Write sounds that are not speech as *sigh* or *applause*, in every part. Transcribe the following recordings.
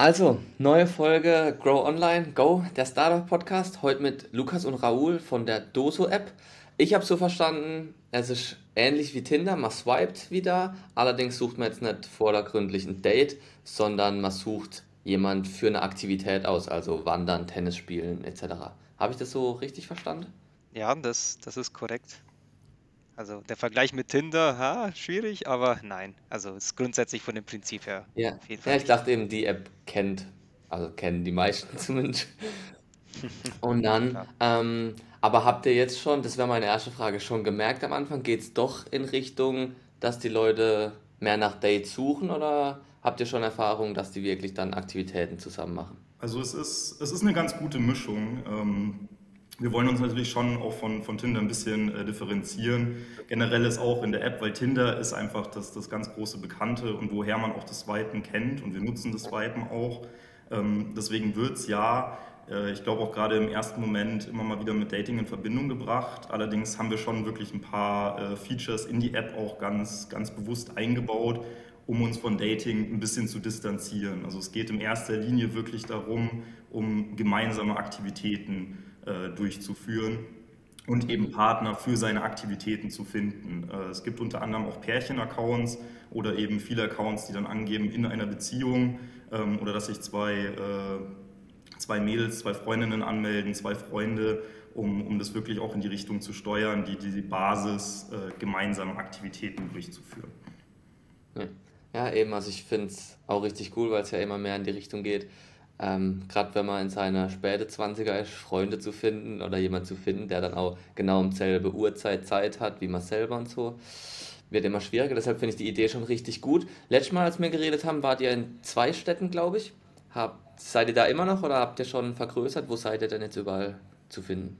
Also, neue Folge Grow Online, Go, der Startup Podcast. Heute mit Lukas und Raoul von der Doso App. Ich habe so verstanden, es ist ähnlich wie Tinder, man swiped wieder. Allerdings sucht man jetzt nicht vordergründlich ein Date, sondern man sucht jemand für eine Aktivität aus, also Wandern, Tennis spielen etc. Habe ich das so richtig verstanden? Ja, das, das ist korrekt. Also der Vergleich mit Tinder, ha, schwierig, aber nein. Also ist grundsätzlich von dem Prinzip her Ja. auf jeden Ja, ich dachte eben, die App kennt, also kennen die meisten *laughs* zumindest. *laughs* Und dann, ähm, aber habt ihr jetzt schon, das wäre meine erste Frage, schon gemerkt am Anfang, geht es doch in Richtung, dass die Leute mehr nach Dates suchen oder habt ihr schon Erfahrung, dass die wirklich dann Aktivitäten zusammen machen? Also es ist, es ist eine ganz gute Mischung. Ähm, wir wollen uns natürlich schon auch von, von Tinder ein bisschen äh, differenzieren. Generell ist auch in der App, weil Tinder ist einfach das, das ganz große Bekannte und woher man auch das Swipen kennt und wir nutzen das Swipen auch. Ähm, deswegen wird es ja, äh, ich glaube auch gerade im ersten Moment immer mal wieder mit Dating in Verbindung gebracht. Allerdings haben wir schon wirklich ein paar äh, Features in die App auch ganz, ganz bewusst eingebaut, um uns von Dating ein bisschen zu distanzieren. Also es geht in erster Linie wirklich darum, um gemeinsame Aktivitäten äh, durchzuführen und eben Partner für seine Aktivitäten zu finden. Äh, Es gibt unter anderem auch Pärchen-Accounts oder eben viele Accounts, die dann angeben in einer Beziehung ähm, oder dass sich zwei, äh, zwei Mädels, zwei Freundinnen anmelden, zwei Freunde, um, um das wirklich auch in die Richtung zu steuern, die, die Basis äh, gemeinsamen Aktivitäten durchzuführen. Ja, ja eben, also ich finde es auch richtig cool, weil es ja immer mehr in die Richtung geht, ähm, gerade wenn man in seiner späte Zwanziger ist, Freunde zu finden oder jemand zu finden, der dann auch genau um selbe Uhrzeit Zeit hat, wie man selber und so, wird immer schwieriger. Deshalb finde ich die Idee schon richtig gut. Letztes Mal, als wir geredet haben, wart ihr in zwei Städten, glaube ich. Habt, seid ihr da immer noch oder habt ihr schon vergrößert? Wo seid ihr denn jetzt überall zu finden?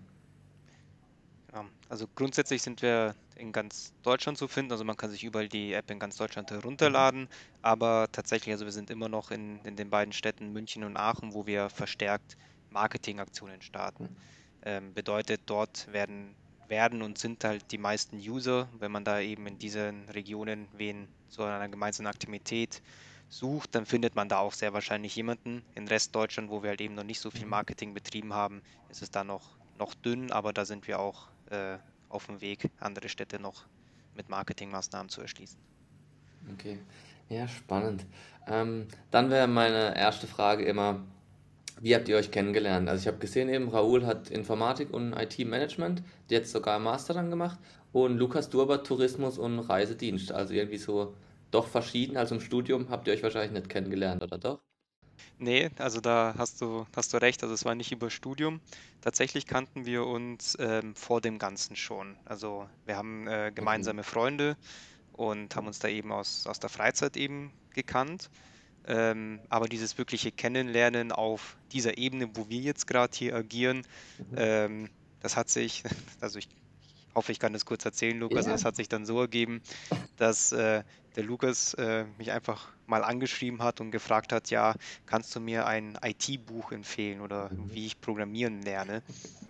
Also grundsätzlich sind wir in ganz Deutschland zu finden. Also man kann sich überall die App in ganz Deutschland herunterladen. Aber tatsächlich, also wir sind immer noch in, in den beiden Städten München und Aachen, wo wir verstärkt Marketingaktionen starten. Ähm, bedeutet, dort werden, werden und sind halt die meisten User, wenn man da eben in diesen Regionen wen zu einer gemeinsamen Aktivität sucht, dann findet man da auch sehr wahrscheinlich jemanden. In Restdeutschland, wo wir halt eben noch nicht so viel Marketing betrieben haben, ist es da noch, noch dünn, aber da sind wir auch äh, auf dem Weg, andere Städte noch mit Marketingmaßnahmen zu erschließen. Okay, ja, spannend. Ähm, dann wäre meine erste Frage immer, wie habt ihr euch kennengelernt? Also ich habe gesehen eben, Raoul hat Informatik und IT-Management, jetzt sogar Master dann gemacht und Lukas Durber Tourismus und Reisedienst. Also irgendwie so doch verschieden. Also im Studium habt ihr euch wahrscheinlich nicht kennengelernt, oder doch? Nee, also da hast du, hast du recht, also es war nicht über Studium. Tatsächlich kannten wir uns ähm, vor dem Ganzen schon. Also wir haben äh, Okay. gemeinsame Freunde und haben uns da eben aus, aus der Freizeit eben gekannt. Ähm, aber dieses wirkliche Kennenlernen auf dieser Ebene, wo wir jetzt gerade hier agieren, Mhm. ähm, das hat sich, *laughs* also ich hoffe, ich kann das kurz erzählen, Lukas. Also Ja. es hat sich dann so ergeben, dass äh, der Lukas äh, mich einfach mal angeschrieben hat und gefragt hat, ja, kannst du mir ein IT-Buch empfehlen oder Mhm. wie ich programmieren lerne?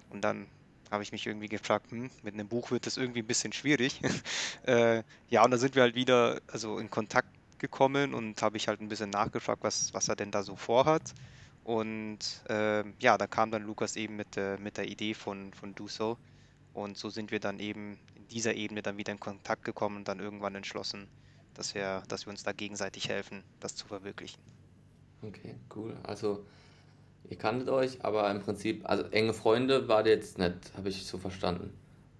Und dann habe ich mich irgendwie gefragt, hm, mit einem Buch wird das irgendwie ein bisschen schwierig. *laughs* Äh, ja, und da sind wir halt wieder also in Kontakt gekommen und habe ich halt ein bisschen nachgefragt, was, was er denn da so vorhat. Und ähm, ja, da kam dann Lukas eben mit, der mit der Idee von, von Do So. Und so sind wir dann eben in dieser Ebene dann wieder in Kontakt gekommen und dann irgendwann entschlossen, dass wir, dass wir uns da gegenseitig helfen, das zu verwirklichen. Okay, cool. Also ihr kanntet euch, aber im Prinzip, also enge Freunde wart ihr jetzt nicht, habe ich so verstanden.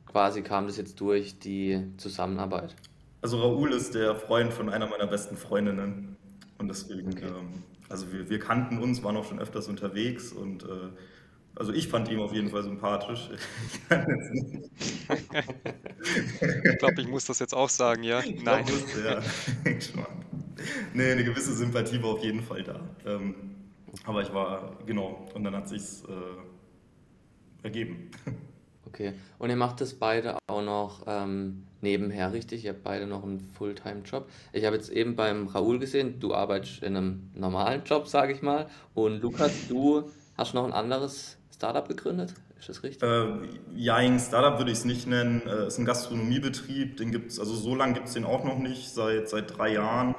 Quasi kam das jetzt durch die Zusammenarbeit. Also Raoul ist der Freund von einer meiner besten Freundinnen und deswegen, Okay. ähm, also wir, wir kannten uns, waren auch schon öfters unterwegs und äh, also ich fand ihn auf jeden Fall sympathisch. *laughs* Ich glaube, ich muss das jetzt auch sagen, ja? Ich Nein. ja. Nee, eine gewisse Sympathie war auf jeden Fall da. Ähm, aber ich war, genau, und dann hat sich's äh, ergeben. Okay. Und ihr macht das beide auch noch ähm, nebenher, richtig? Ihr habt beide noch einen Fulltime-Job. Ich habe jetzt eben beim Raoul gesehen, du arbeitest in einem normalen Job, sage ich mal. Und Lukas, du hast noch ein anderes Startup gegründet. Ist das richtig? Äh, ja, ein Startup würde ich es nicht nennen. Äh, ist ein Gastronomiebetrieb, den gibt's, also so lange gibt es den auch noch nicht, seit, seit drei Jahren.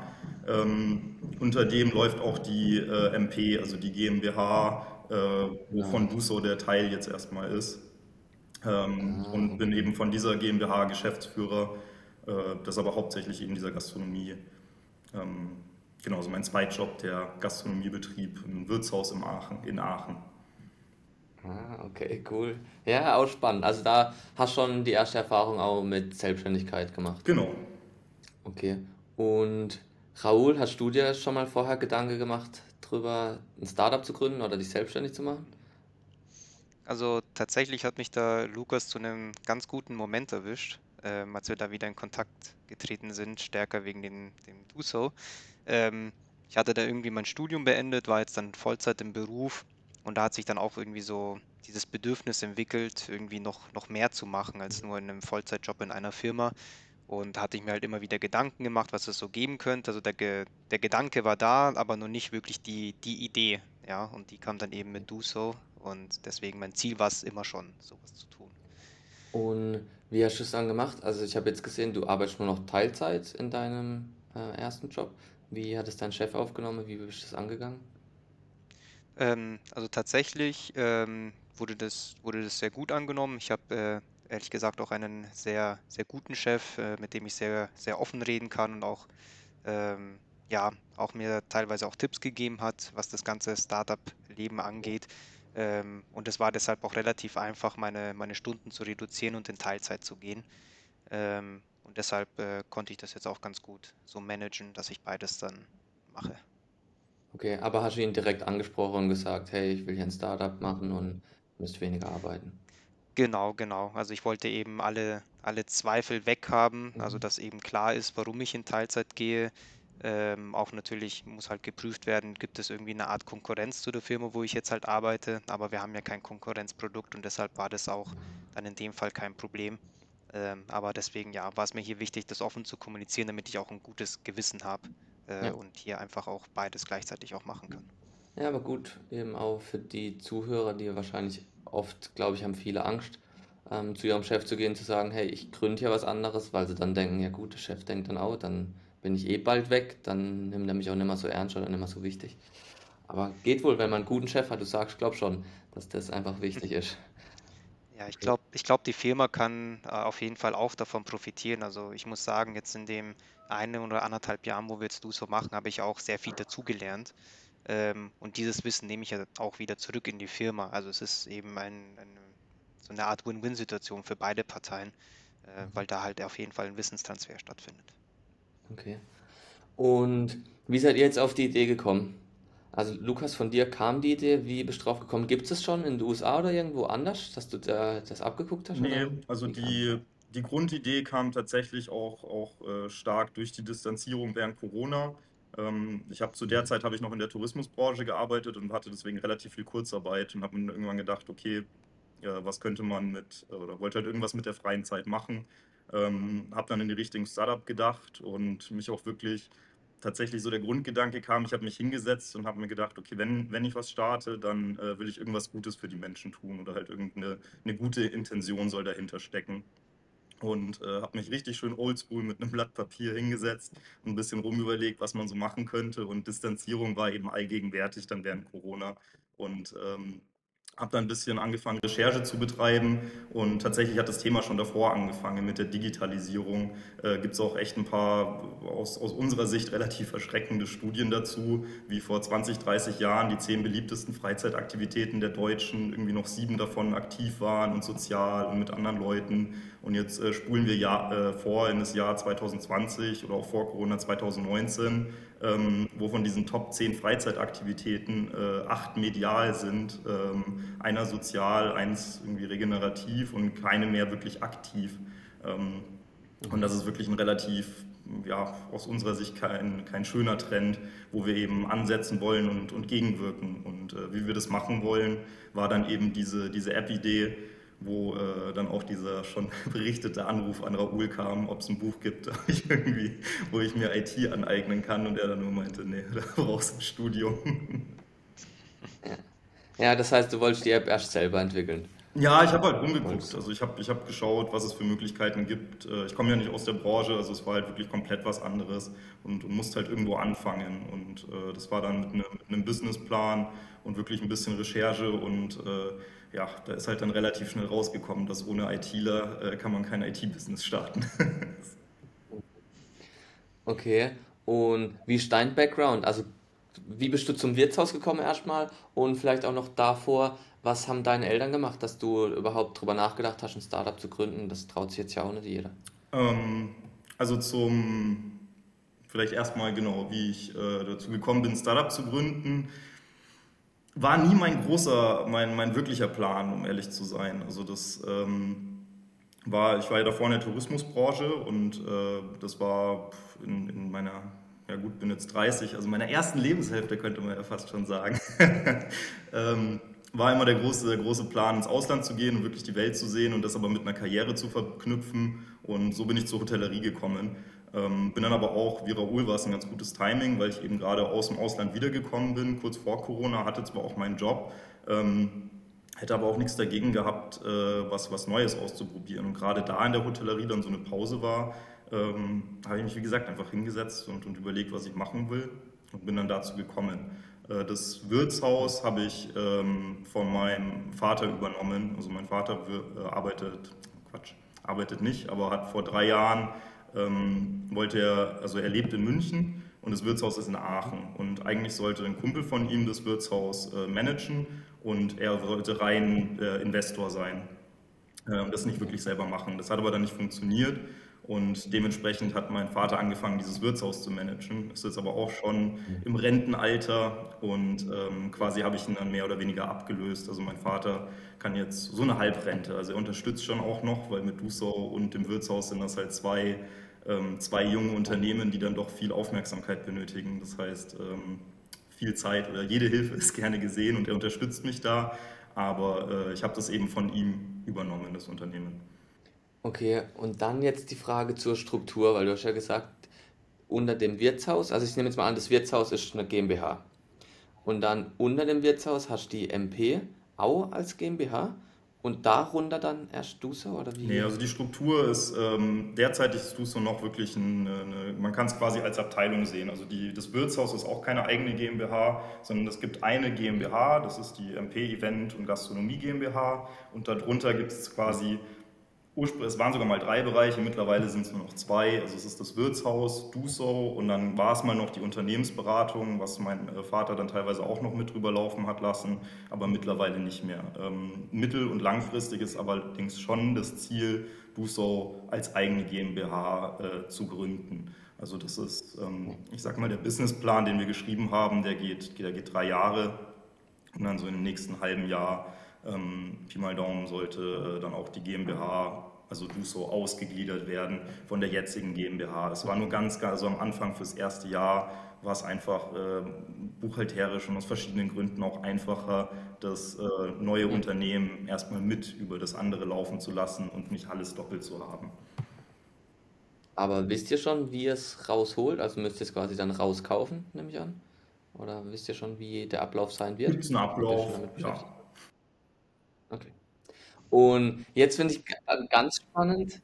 Ähm, unter dem läuft auch die äh, MP, also die GmbH, äh, wovon ja. Duso der Teil jetzt erstmal ist. Ähm, ah. Und bin eben von dieser GmbH Geschäftsführer, äh, das aber hauptsächlich in dieser Gastronomie. Ähm, genau, so mein Zweitjob, der Gastronomiebetrieb im Wirtshaus im Aachen, in Aachen. Ah, okay, cool. Ja, auch spannend. Also da hast du schon die erste Erfahrung auch mit Selbstständigkeit gemacht. Genau. Okay. Und Raoul, hast du dir schon mal vorher Gedanken gemacht, darüber ein Startup zu gründen oder dich selbstständig zu machen? Also tatsächlich hat mich da Lukas zu einem ganz guten Moment erwischt, ähm, als wir da wieder in Kontakt getreten sind, stärker wegen dem, dem Duso. Ähm, ich hatte da irgendwie mein Studium beendet, war jetzt dann Vollzeit im Beruf und da hat sich dann auch irgendwie so dieses Bedürfnis entwickelt, irgendwie noch, noch mehr zu machen als nur in einem Vollzeitjob in einer Firma. Und hatte ich mir halt immer wieder Gedanken gemacht, was es so geben könnte. Also der, Ge der Gedanke war da, aber noch nicht wirklich die, die Idee. Ja, und die kam dann eben mit Do So. Und deswegen mein Ziel war es immer schon, sowas zu tun. Und wie hast du es dann gemacht? Also ich habe jetzt gesehen, du arbeitest nur noch Teilzeit in deinem äh, ersten Job. Wie hat es dein Chef aufgenommen? Wie bist du das angegangen? Ähm, also tatsächlich ähm, wurde das, wurde das sehr gut angenommen. Ich habe äh, ehrlich gesagt auch einen sehr, sehr guten Chef, äh, mit dem ich sehr, sehr offen reden kann und auch, ähm, ja, auch mir teilweise auch Tipps gegeben hat, was das ganze Startup-Leben angeht. Ähm, und es war deshalb auch relativ einfach, meine, meine Stunden zu reduzieren und in Teilzeit zu gehen. Ähm, und deshalb äh, konnte ich das jetzt auch ganz gut so managen, dass ich beides dann mache. Okay, aber hast du ihn direkt angesprochen und gesagt, hey, ich will hier ein Startup machen und müsst weniger arbeiten? Genau, genau. Also ich wollte eben alle, alle Zweifel weghaben, also mhm. dass eben klar ist, warum ich in Teilzeit gehe. Ähm, auch natürlich muss halt geprüft werden, gibt es irgendwie eine Art Konkurrenz zu der Firma, wo ich jetzt halt arbeite, aber wir haben ja kein Konkurrenzprodukt und deshalb war das auch dann in dem Fall kein Problem. Ähm, aber deswegen ja, war es mir hier wichtig, das offen zu kommunizieren, damit ich auch ein gutes Gewissen habe äh, ja. und hier einfach auch beides gleichzeitig auch machen kann. Ja, aber gut, eben auch für die Zuhörer, die wahrscheinlich oft, glaube ich, haben viele Angst, ähm, zu ihrem Chef zu gehen, zu sagen, hey, ich gründe hier was anderes, weil sie dann denken, ja gut, der Chef denkt dann auch, dann bin ich eh bald weg, dann nimmt er mich auch nicht mehr so ernst oder nicht mehr so wichtig. Aber geht wohl, wenn man einen guten Chef hat, du sagst, glaub schon, dass das einfach wichtig *laughs* ist. Ja, ich glaube, ich glaub, die Firma kann äh, auf jeden Fall auch davon profitieren. Also ich muss sagen, jetzt in dem einen oder anderthalb Jahren, wo wir jetzt du so machen, habe ich auch sehr viel dazugelernt. Ähm, und dieses Wissen nehme ich ja auch wieder zurück in die Firma. Also es ist eben ein, ein, so eine Art Win-Win-Situation für beide Parteien, äh, weil da halt auf jeden Fall ein Wissenstransfer stattfindet. Okay. Und wie seid ihr jetzt auf die Idee gekommen? Also Lukas, von dir kam die Idee, wie bist du drauf gekommen? Gibt es das schon in den USA oder irgendwo anders, dass du da das abgeguckt hast? Nee, oder? also die, die Grundidee kam tatsächlich auch, auch äh, stark durch die Distanzierung während Corona. Ähm, ich habe zu der Zeit habe ich noch in der Tourismusbranche gearbeitet und hatte deswegen relativ viel Kurzarbeit und habe mir irgendwann gedacht, okay, ja, was könnte man mit, oder wollte halt irgendwas mit der freien Zeit machen. Ähm, habe dann in die Richtung Startup gedacht und mich auch wirklich tatsächlich so der Grundgedanke kam, ich habe mich hingesetzt und habe mir gedacht, okay, wenn, wenn ich was starte, dann äh, will ich irgendwas Gutes für die Menschen tun oder halt irgendeine eine gute Intention soll dahinter stecken und äh, habe mich richtig schön oldschool mit einem Blatt Papier hingesetzt und ein bisschen rumüberlegt, was man so machen könnte. Und Distanzierung war eben allgegenwärtig dann während Corona. Und ähm, habe dann ein bisschen angefangen, Recherche zu betreiben und tatsächlich hat das Thema schon davor angefangen mit der Digitalisierung. Äh, Gibt es auch echt ein paar aus, aus unserer Sicht relativ erschreckende Studien dazu, wie vor 20, 30 Jahren die zehn beliebtesten Freizeitaktivitäten der Deutschen, irgendwie noch sieben davon aktiv waren und sozial und mit anderen Leuten. Und jetzt äh, spulen wir ja, äh, vor in das Jahr 2020 oder auch vor Corona 2019 ähm, wo von diesen Top 10 Freizeitaktivitäten äh, acht medial sind, ähm, einer sozial, eins irgendwie regenerativ und keine mehr wirklich aktiv. Ähm, und das ist wirklich ein relativ, ja, aus unserer Sicht kein, kein schöner Trend, wo wir eben ansetzen wollen und, und gegenwirken. Und äh, wie wir das machen wollen, war dann eben diese, diese App-Idee, wo äh, dann auch dieser schon *laughs* berichtete Anruf an Raoul kam, ob es ein Buch gibt, *laughs* ich wo ich mir IT aneignen kann und er dann nur meinte, nee, *laughs* da brauchst du ein Studium. Ja. ja, das heißt, du wolltest die App erst selber entwickeln. Ja, ich habe halt rumgeguckt. Also ich habe ich hab geschaut, was es für Möglichkeiten gibt. Äh, ich komme ja nicht aus der Branche, also es war halt wirklich komplett was anderes und, und musste halt irgendwo anfangen. Und äh, das war dann mit, ne, mit, einem Businessplan und wirklich ein bisschen Recherche und äh, ja, da ist halt dann relativ schnell rausgekommen, dass ohne ITler äh, kann man kein IT-Business starten. *laughs* okay, und wie ist dein Background? Also wie bist du zum Wirtshaus gekommen erstmal und vielleicht auch noch davor, was haben deine Eltern gemacht, dass du überhaupt darüber nachgedacht hast, ein Startup zu gründen? Das traut sich jetzt ja auch nicht jeder. Ähm, also zum, vielleicht erstmal genau, wie ich äh, dazu gekommen bin, ein Startup zu gründen, war nie mein großer, mein, mein wirklicher Plan, um ehrlich zu sein. Also das ähm, war, ich war ja davor in der Tourismusbranche und äh, das war in, in meiner ja gut, bin jetzt 30, also meiner ersten Lebenshälfte könnte man ja fast schon sagen. *laughs* ähm, war immer der große, der große Plan, ins Ausland zu gehen und wirklich die Welt zu sehen und das aber mit einer Karriere zu verknüpfen. Und so bin ich zur Hotellerie gekommen. Ähm, bin dann aber auch, wie Raoul war es ein ganz gutes Timing, weil ich eben gerade aus dem Ausland wiedergekommen bin, kurz vor Corona, hatte zwar auch meinen Job, ähm, hätte aber auch nichts dagegen gehabt, äh, was, was Neues auszuprobieren. Und gerade da in der Hotellerie dann so eine Pause war, ähm, habe ich mich, wie gesagt, einfach hingesetzt und, und überlegt, was ich machen will und bin dann dazu gekommen. Äh, das Wirtshaus habe ich ähm, von meinem Vater übernommen. Also mein Vater äh, arbeitet, Quatsch, arbeitet nicht, aber hat vor drei Jahren ähm, wollte er, also er lebt in München und das Wirtshaus ist in Aachen. Und eigentlich sollte ein Kumpel von ihm das Wirtshaus äh, managen und er sollte rein äh, Investor sein. Äh, das nicht wirklich selber machen. Das hat aber dann nicht funktioniert. Und dementsprechend hat mein Vater angefangen, dieses Wirtshaus zu managen. Ist jetzt aber auch schon im Rentenalter und ähm, quasi habe ich ihn dann mehr oder weniger abgelöst. Also mein Vater kann jetzt so eine Halbrente. Also er unterstützt schon auch noch, weil mit Dusau und dem Wirtshaus sind das halt zwei, ähm, zwei junge Unternehmen, die dann doch viel Aufmerksamkeit benötigen. Das heißt, ähm, viel Zeit oder jede Hilfe *laughs* ist gerne gesehen und er unterstützt mich da. Aber äh, ich habe das eben von ihm übernommen, das Unternehmen. Okay, und dann jetzt die Frage zur Struktur, weil du hast ja gesagt, unter dem Wirtshaus, also ich nehme jetzt mal an, das Wirtshaus ist eine GmbH. Und dann unter dem Wirtshaus hast du die MP auch als GmbH und darunter dann erst Duso oder wie? Nee, also die Struktur ist, ähm, derzeit ist Duso noch wirklich eine, eine man kann es quasi als Abteilung sehen. Also die, das Wirtshaus ist auch keine eigene GmbH, sondern es gibt eine GmbH, das ist die MP Event und Gastronomie GmbH und darunter gibt es quasi es waren sogar mal drei Bereiche, mittlerweile sind es nur noch zwei. Also es ist das Wirtshaus, Duso und dann war es mal noch die Unternehmensberatung, was mein äh, Vater dann teilweise auch noch mit drüber laufen hat lassen, aber mittlerweile nicht mehr. Ähm, mittel- und langfristig ist allerdings schon das Ziel, Duso als eigene GmbH äh, zu gründen. Also das ist, ähm, ich sag mal, der Businessplan, den wir geschrieben haben, der geht, der geht drei Jahre und dann so im nächsten halben Jahr ähm, Pi mal Daumen sollte äh, dann auch die GmbH, also DUSO, ausgegliedert werden von der jetzigen GmbH. Es war nur ganz, also am Anfang fürs erste Jahr war es einfach äh, buchhalterisch und aus verschiedenen Gründen auch einfacher, das äh, neue mhm. Unternehmen erstmal mit über das andere laufen zu lassen und nicht alles doppelt zu haben. Aber wisst ihr schon, wie ihr es rausholt? Also müsst ihr es quasi dann rauskaufen, nehme ich an? Oder wisst ihr schon, wie der Ablauf sein wird? Gibt es einen Ablauf? Ja. Und jetzt finde ich ganz spannend,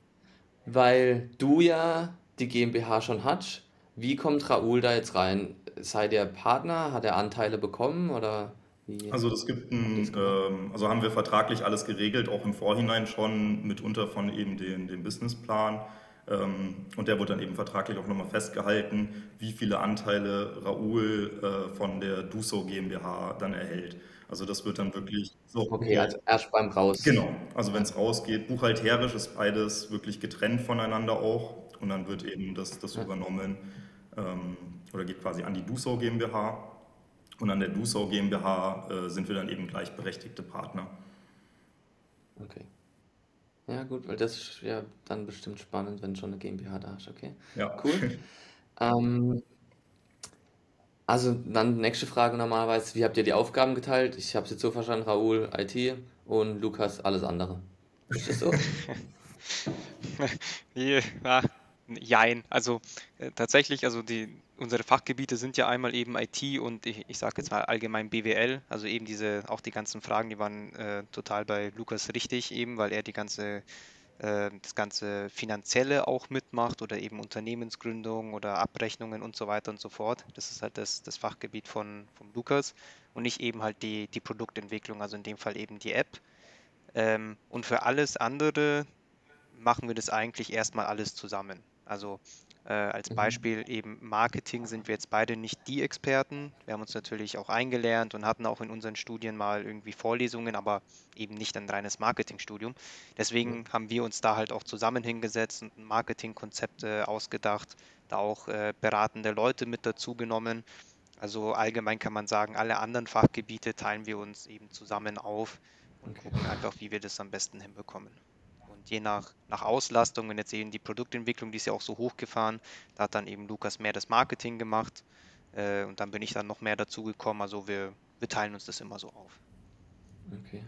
weil du ja die GmbH schon hast. Wie kommt Raoul da jetzt rein? Seid ihr Partner? Hat er Anteile bekommen oder wie? Also das gibt ein, ähm, also haben wir vertraglich alles geregelt, auch im Vorhinein schon, mitunter von eben den, dem Businessplan. Ähm, und der wird dann eben vertraglich auch nochmal festgehalten, wie viele Anteile Raoul äh, von der Duso GmbH dann erhält. Also das wird dann wirklich so. Okay, also erst beim Raus. Genau, also wenn es rausgeht, buchhalterisch ist beides wirklich getrennt voneinander auch und dann wird eben das, das übernommen ähm, oder geht quasi an die Dusau GmbH und an der Dusau GmbH äh, sind wir dann eben gleichberechtigte Partner. Okay. Ja, gut, weil das ist ja dann bestimmt spannend, wenn schon eine GmbH da hast, okay? Ja. Cool. *laughs* ähm, also dann nächste Frage normalerweise, wie habt ihr die Aufgaben geteilt? Ich habe es jetzt so verstanden, Raoul IT und Lukas alles andere. Ist das so? *laughs* ja, jein. Also äh, tatsächlich, also die, unsere Fachgebiete sind ja einmal eben IT und ich, ich sage jetzt mal allgemein BWL, also eben diese, auch die ganzen Fragen, die waren äh, total bei Lukas richtig eben, weil er die ganze, äh, das ganze Finanzielle auch mitmacht oder eben Unternehmensgründung oder Abrechnungen und so weiter und so fort. Das ist halt das, das Fachgebiet von, von Lukas und nicht eben halt die, die Produktentwicklung, also in dem Fall eben die App. Ähm, und für alles andere machen wir das eigentlich erstmal alles zusammen. Also äh, als mhm. Beispiel eben Marketing sind wir jetzt beide nicht die Experten. Wir haben uns natürlich auch eingelernt und hatten auch in unseren Studien mal irgendwie Vorlesungen, aber eben nicht ein reines Marketingstudium. Deswegen mhm. haben wir uns da halt auch zusammen hingesetzt und ein Marketingkonzept äh, ausgedacht, da auch äh, beratende Leute mit dazu genommen. Also allgemein kann man sagen, alle anderen Fachgebiete teilen wir uns eben zusammen auf und okay. gucken einfach, wie wir das am besten hinbekommen je nach, nach Auslastung, wenn jetzt eben die Produktentwicklung, die ist ja auch so hochgefahren, da hat dann eben Lukas mehr das Marketing gemacht äh, und dann bin ich dann noch mehr dazu gekommen. Also wir, wir teilen uns das immer so auf. Okay.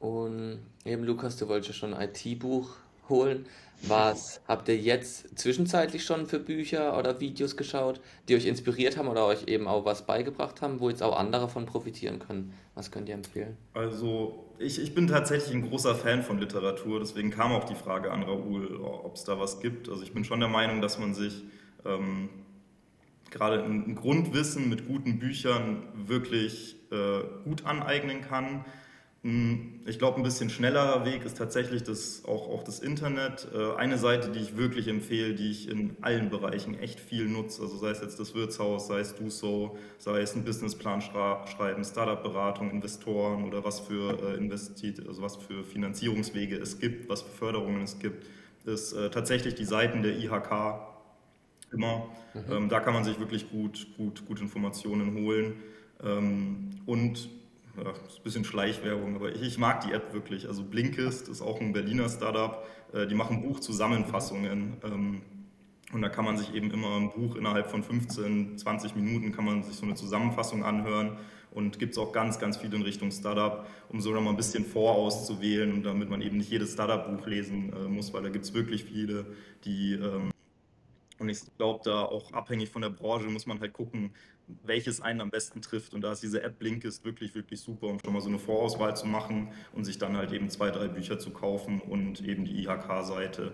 Und eben Lukas, du wolltest ja schon IT-Buch holen. Was habt ihr jetzt zwischenzeitlich schon für Bücher oder Videos geschaut, die euch inspiriert haben oder euch eben auch was beigebracht haben, wo jetzt auch andere von profitieren können? Was könnt ihr empfehlen? Also ich, ich bin tatsächlich ein großer Fan von Literatur, deswegen kam auch die Frage an Raoul, ob es da was gibt. Also ich bin schon der Meinung, dass man sich ähm, gerade ein Grundwissen mit guten Büchern wirklich äh, gut aneignen kann ich glaube, ein bisschen schnellerer Weg ist tatsächlich das, auch, auch das Internet. Äh, eine Seite, die ich wirklich empfehle, die ich in allen Bereichen echt viel nutze, also sei es jetzt das Wirtshaus, sei es DuSo, sei es einen Businessplan schreiben, Startup-Beratung, Investoren oder was für äh, Investit also was für Finanzierungswege es gibt, was für Förderungen es gibt, ist äh, tatsächlich die Seiten der IHK immer. Mhm. Ähm, da kann man sich wirklich gut, gut, gut Informationen holen. Ähm, und ja, ist ein bisschen Schleichwerbung, aber ich, ich, mag die App wirklich. Also Blinkist ist auch ein Berliner Startup, äh, die machen Buchzusammenfassungen. Ähm, und da kann man sich eben immer ein Buch innerhalb von 15, 20 Minuten kann man sich so eine Zusammenfassung anhören. Und gibt es auch ganz, ganz viel in Richtung Startup, um so noch mal ein bisschen vorauszuwählen, damit man eben nicht jedes Startup-Buch lesen äh, muss, weil da gibt es wirklich viele, die ähm, und ich glaube, da auch abhängig von der Branche muss man halt gucken, welches einen am besten trifft. Und da ist diese App Blinkist wirklich, wirklich super, um schon mal so eine Vorauswahl zu machen und sich dann halt eben zwei, drei Bücher zu kaufen und eben die IHK-Seite.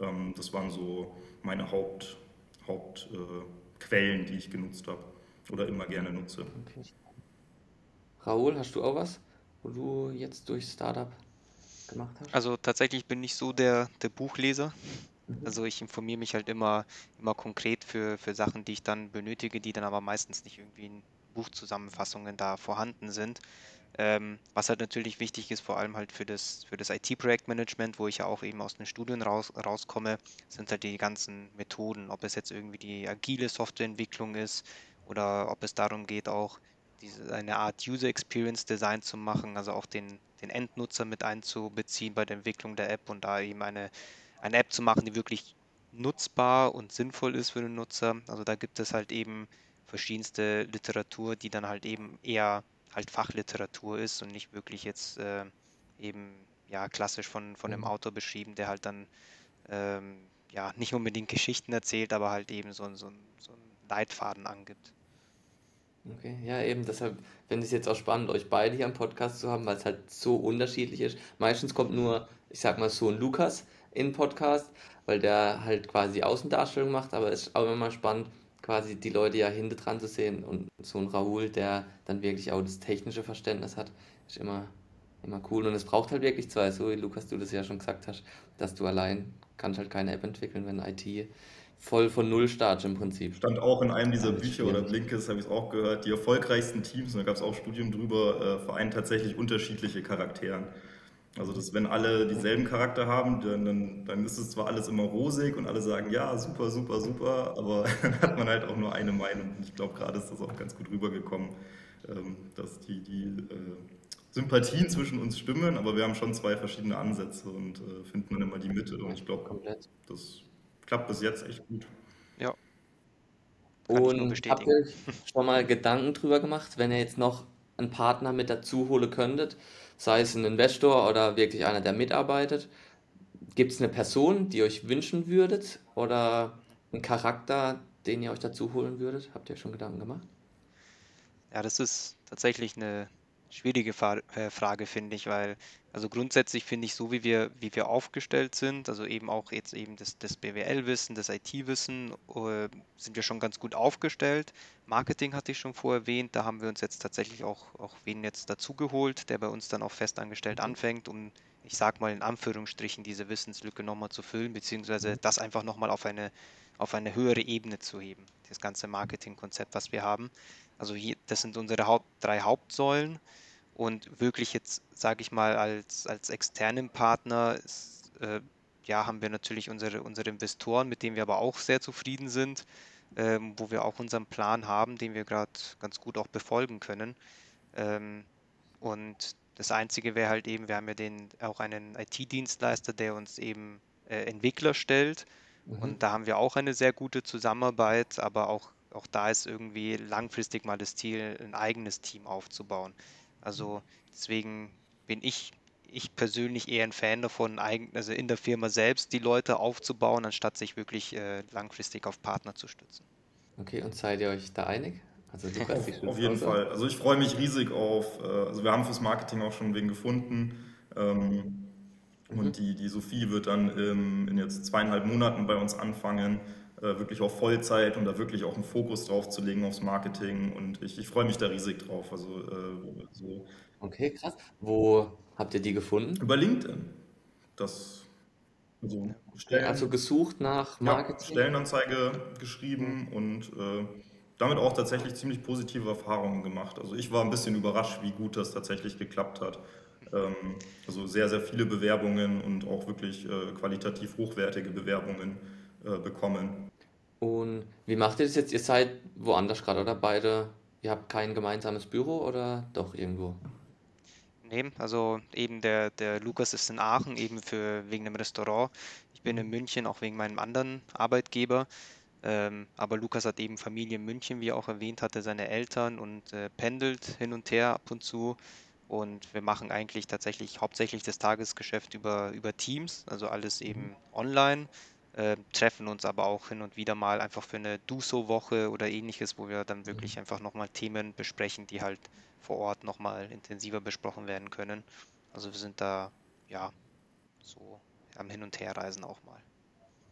Ähm, das waren so meine Hauptquellen, Haupt, äh, die ich genutzt habe oder immer gerne nutze. Okay. Raoul, hast du auch was, wo du jetzt durch Startup gemacht hast? Also tatsächlich bin ich so der, der Buchleser. Also ich informiere mich halt immer, immer konkret für, für Sachen, die ich dann benötige, die dann aber meistens nicht irgendwie in Buchzusammenfassungen da vorhanden sind. Ähm, was halt natürlich wichtig ist, vor allem halt für das, für das IT-Projektmanagement, wo ich ja auch eben aus den Studien raus, rauskomme, sind halt die ganzen Methoden, ob es jetzt irgendwie die agile Softwareentwicklung ist oder ob es darum geht, auch diese, eine Art User Experience Design zu machen, also auch den, den Endnutzer mit einzubeziehen bei der Entwicklung der App und da eben eine eine App zu machen, die wirklich nutzbar und sinnvoll ist für den Nutzer. Also da gibt es halt eben verschiedenste Literatur, die dann halt eben eher halt Fachliteratur ist und nicht wirklich jetzt äh, eben ja klassisch von, von einem mhm. Autor beschrieben, der halt dann ähm, ja nicht unbedingt Geschichten erzählt, aber halt eben so, so, so einen Leitfaden angibt. Okay, ja, eben deshalb finde ich es jetzt auch spannend, euch beide hier am Podcast zu haben, weil es halt so unterschiedlich ist. Meistens kommt nur, ich sag mal, so ein Lukas, in Podcast, weil der halt quasi Außendarstellung macht, aber es ist auch immer spannend, quasi die Leute ja hinter dran zu sehen. Und so ein Raoul, der dann wirklich auch das technische Verständnis hat, ist immer, immer cool. Und es braucht halt wirklich zwei, so wie Lukas du das ja schon gesagt hast, dass du allein kannst halt keine App entwickeln, wenn IT voll von Null startet im Prinzip. Stand auch in einem dieser Bücher oder Blinkes, habe ich es auch gehört, die erfolgreichsten Teams, und da gab es auch Studien drüber, äh, vereinen tatsächlich unterschiedliche Charakteren. Also, dass wenn alle dieselben Charakter haben, dann, dann, dann ist es zwar alles immer rosig und alle sagen, ja, super, super, super, aber *laughs* dann hat man halt auch nur eine Meinung. Und ich glaube, gerade ist das auch ganz gut rübergekommen, ähm, dass die, die äh, Sympathien zwischen uns stimmen, aber wir haben schon zwei verschiedene Ansätze und äh, finden dann immer die Mitte. Und ich glaube, das klappt bis jetzt echt gut. Ja. Und habt ihr schon mal Gedanken drüber gemacht, wenn ihr jetzt noch einen Partner mit dazu holen könntet? Sei es ein Investor oder wirklich einer, der mitarbeitet. Gibt es eine Person, die euch wünschen würdet oder einen Charakter, den ihr euch dazu holen würdet? Habt ihr schon Gedanken gemacht? Ja, das ist tatsächlich eine schwierige äh, Frage, finde ich, weil also grundsätzlich finde ich, so wie wir, wie wir aufgestellt sind, also eben auch jetzt eben das, das BWL-Wissen, das IT-Wissen, äh, sind wir schon ganz gut aufgestellt. Marketing hatte ich schon vorher erwähnt, da haben wir uns jetzt tatsächlich auch, auch wen jetzt dazugeholt, der bei uns dann auch festangestellt mhm. anfängt, um, ich sag mal in Anführungsstrichen, diese Wissenslücke nochmal zu füllen, beziehungsweise mhm. das einfach nochmal auf eine, auf eine höhere Ebene zu heben, das ganze Marketingkonzept, was wir haben. Also hier, das sind unsere Haupt, drei Hauptsäulen. Und wirklich jetzt, sage ich mal, als, als externen Partner ist, äh, ja, haben wir natürlich unsere, unsere Investoren, mit denen wir aber auch sehr zufrieden sind, ähm, wo wir auch unseren Plan haben, den wir gerade ganz gut auch befolgen können. Ähm, und das Einzige wäre halt eben, wir haben ja den, auch einen IT-Dienstleister, der uns eben äh, Entwickler stellt. Mhm. Und da haben wir auch eine sehr gute Zusammenarbeit, aber auch, auch da ist irgendwie langfristig mal das Ziel, ein eigenes Team aufzubauen. Also deswegen bin ich, ich persönlich eher ein Fan davon, also in der Firma selbst die Leute aufzubauen, anstatt sich wirklich äh, langfristig auf Partner zu stützen. Okay, und seid ihr euch da einig? Also *laughs* auf, auf jeden Fall. Also ich freue mich riesig auf, äh, also wir haben fürs Marketing auch schon wen gefunden. Ähm, mhm. Und die, die Sophie wird dann ähm, in jetzt zweieinhalb Monaten bei uns anfangen. Äh, wirklich auf Vollzeit und da wirklich auch einen Fokus drauf zu legen aufs Marketing. Und ich, ich freue mich da riesig drauf. Also, äh, so. Okay, krass. Wo habt ihr die gefunden? Über LinkedIn. Das, also, Stellen, also gesucht nach Marketing? Ja, Stellenanzeige geschrieben und äh, damit auch tatsächlich ziemlich positive Erfahrungen gemacht. Also ich war ein bisschen überrascht, wie gut das tatsächlich geklappt hat. Ähm, also sehr, sehr viele Bewerbungen und auch wirklich äh, qualitativ hochwertige Bewerbungen äh, bekommen. Und wie macht ihr das jetzt? Ihr seid woanders gerade, oder? Beide, ihr habt kein gemeinsames Büro oder doch irgendwo? Nee, also eben der, der Lukas ist in Aachen, eben für wegen dem Restaurant. Ich bin in mhm. München, auch wegen meinem anderen Arbeitgeber. Ähm, aber Lukas hat eben Familie in München, wie er auch erwähnt hatte, seine Eltern und äh, pendelt hin und her ab und zu. Und wir machen eigentlich tatsächlich hauptsächlich das Tagesgeschäft über, über Teams, also alles eben mhm. online. Äh, treffen uns aber auch hin und wieder mal einfach für eine Duso-Woche oder ähnliches, wo wir dann wirklich mhm. einfach nochmal Themen besprechen, die halt vor Ort nochmal intensiver besprochen werden können. Also wir sind da, ja, so am Hin- und Herreisen auch mal.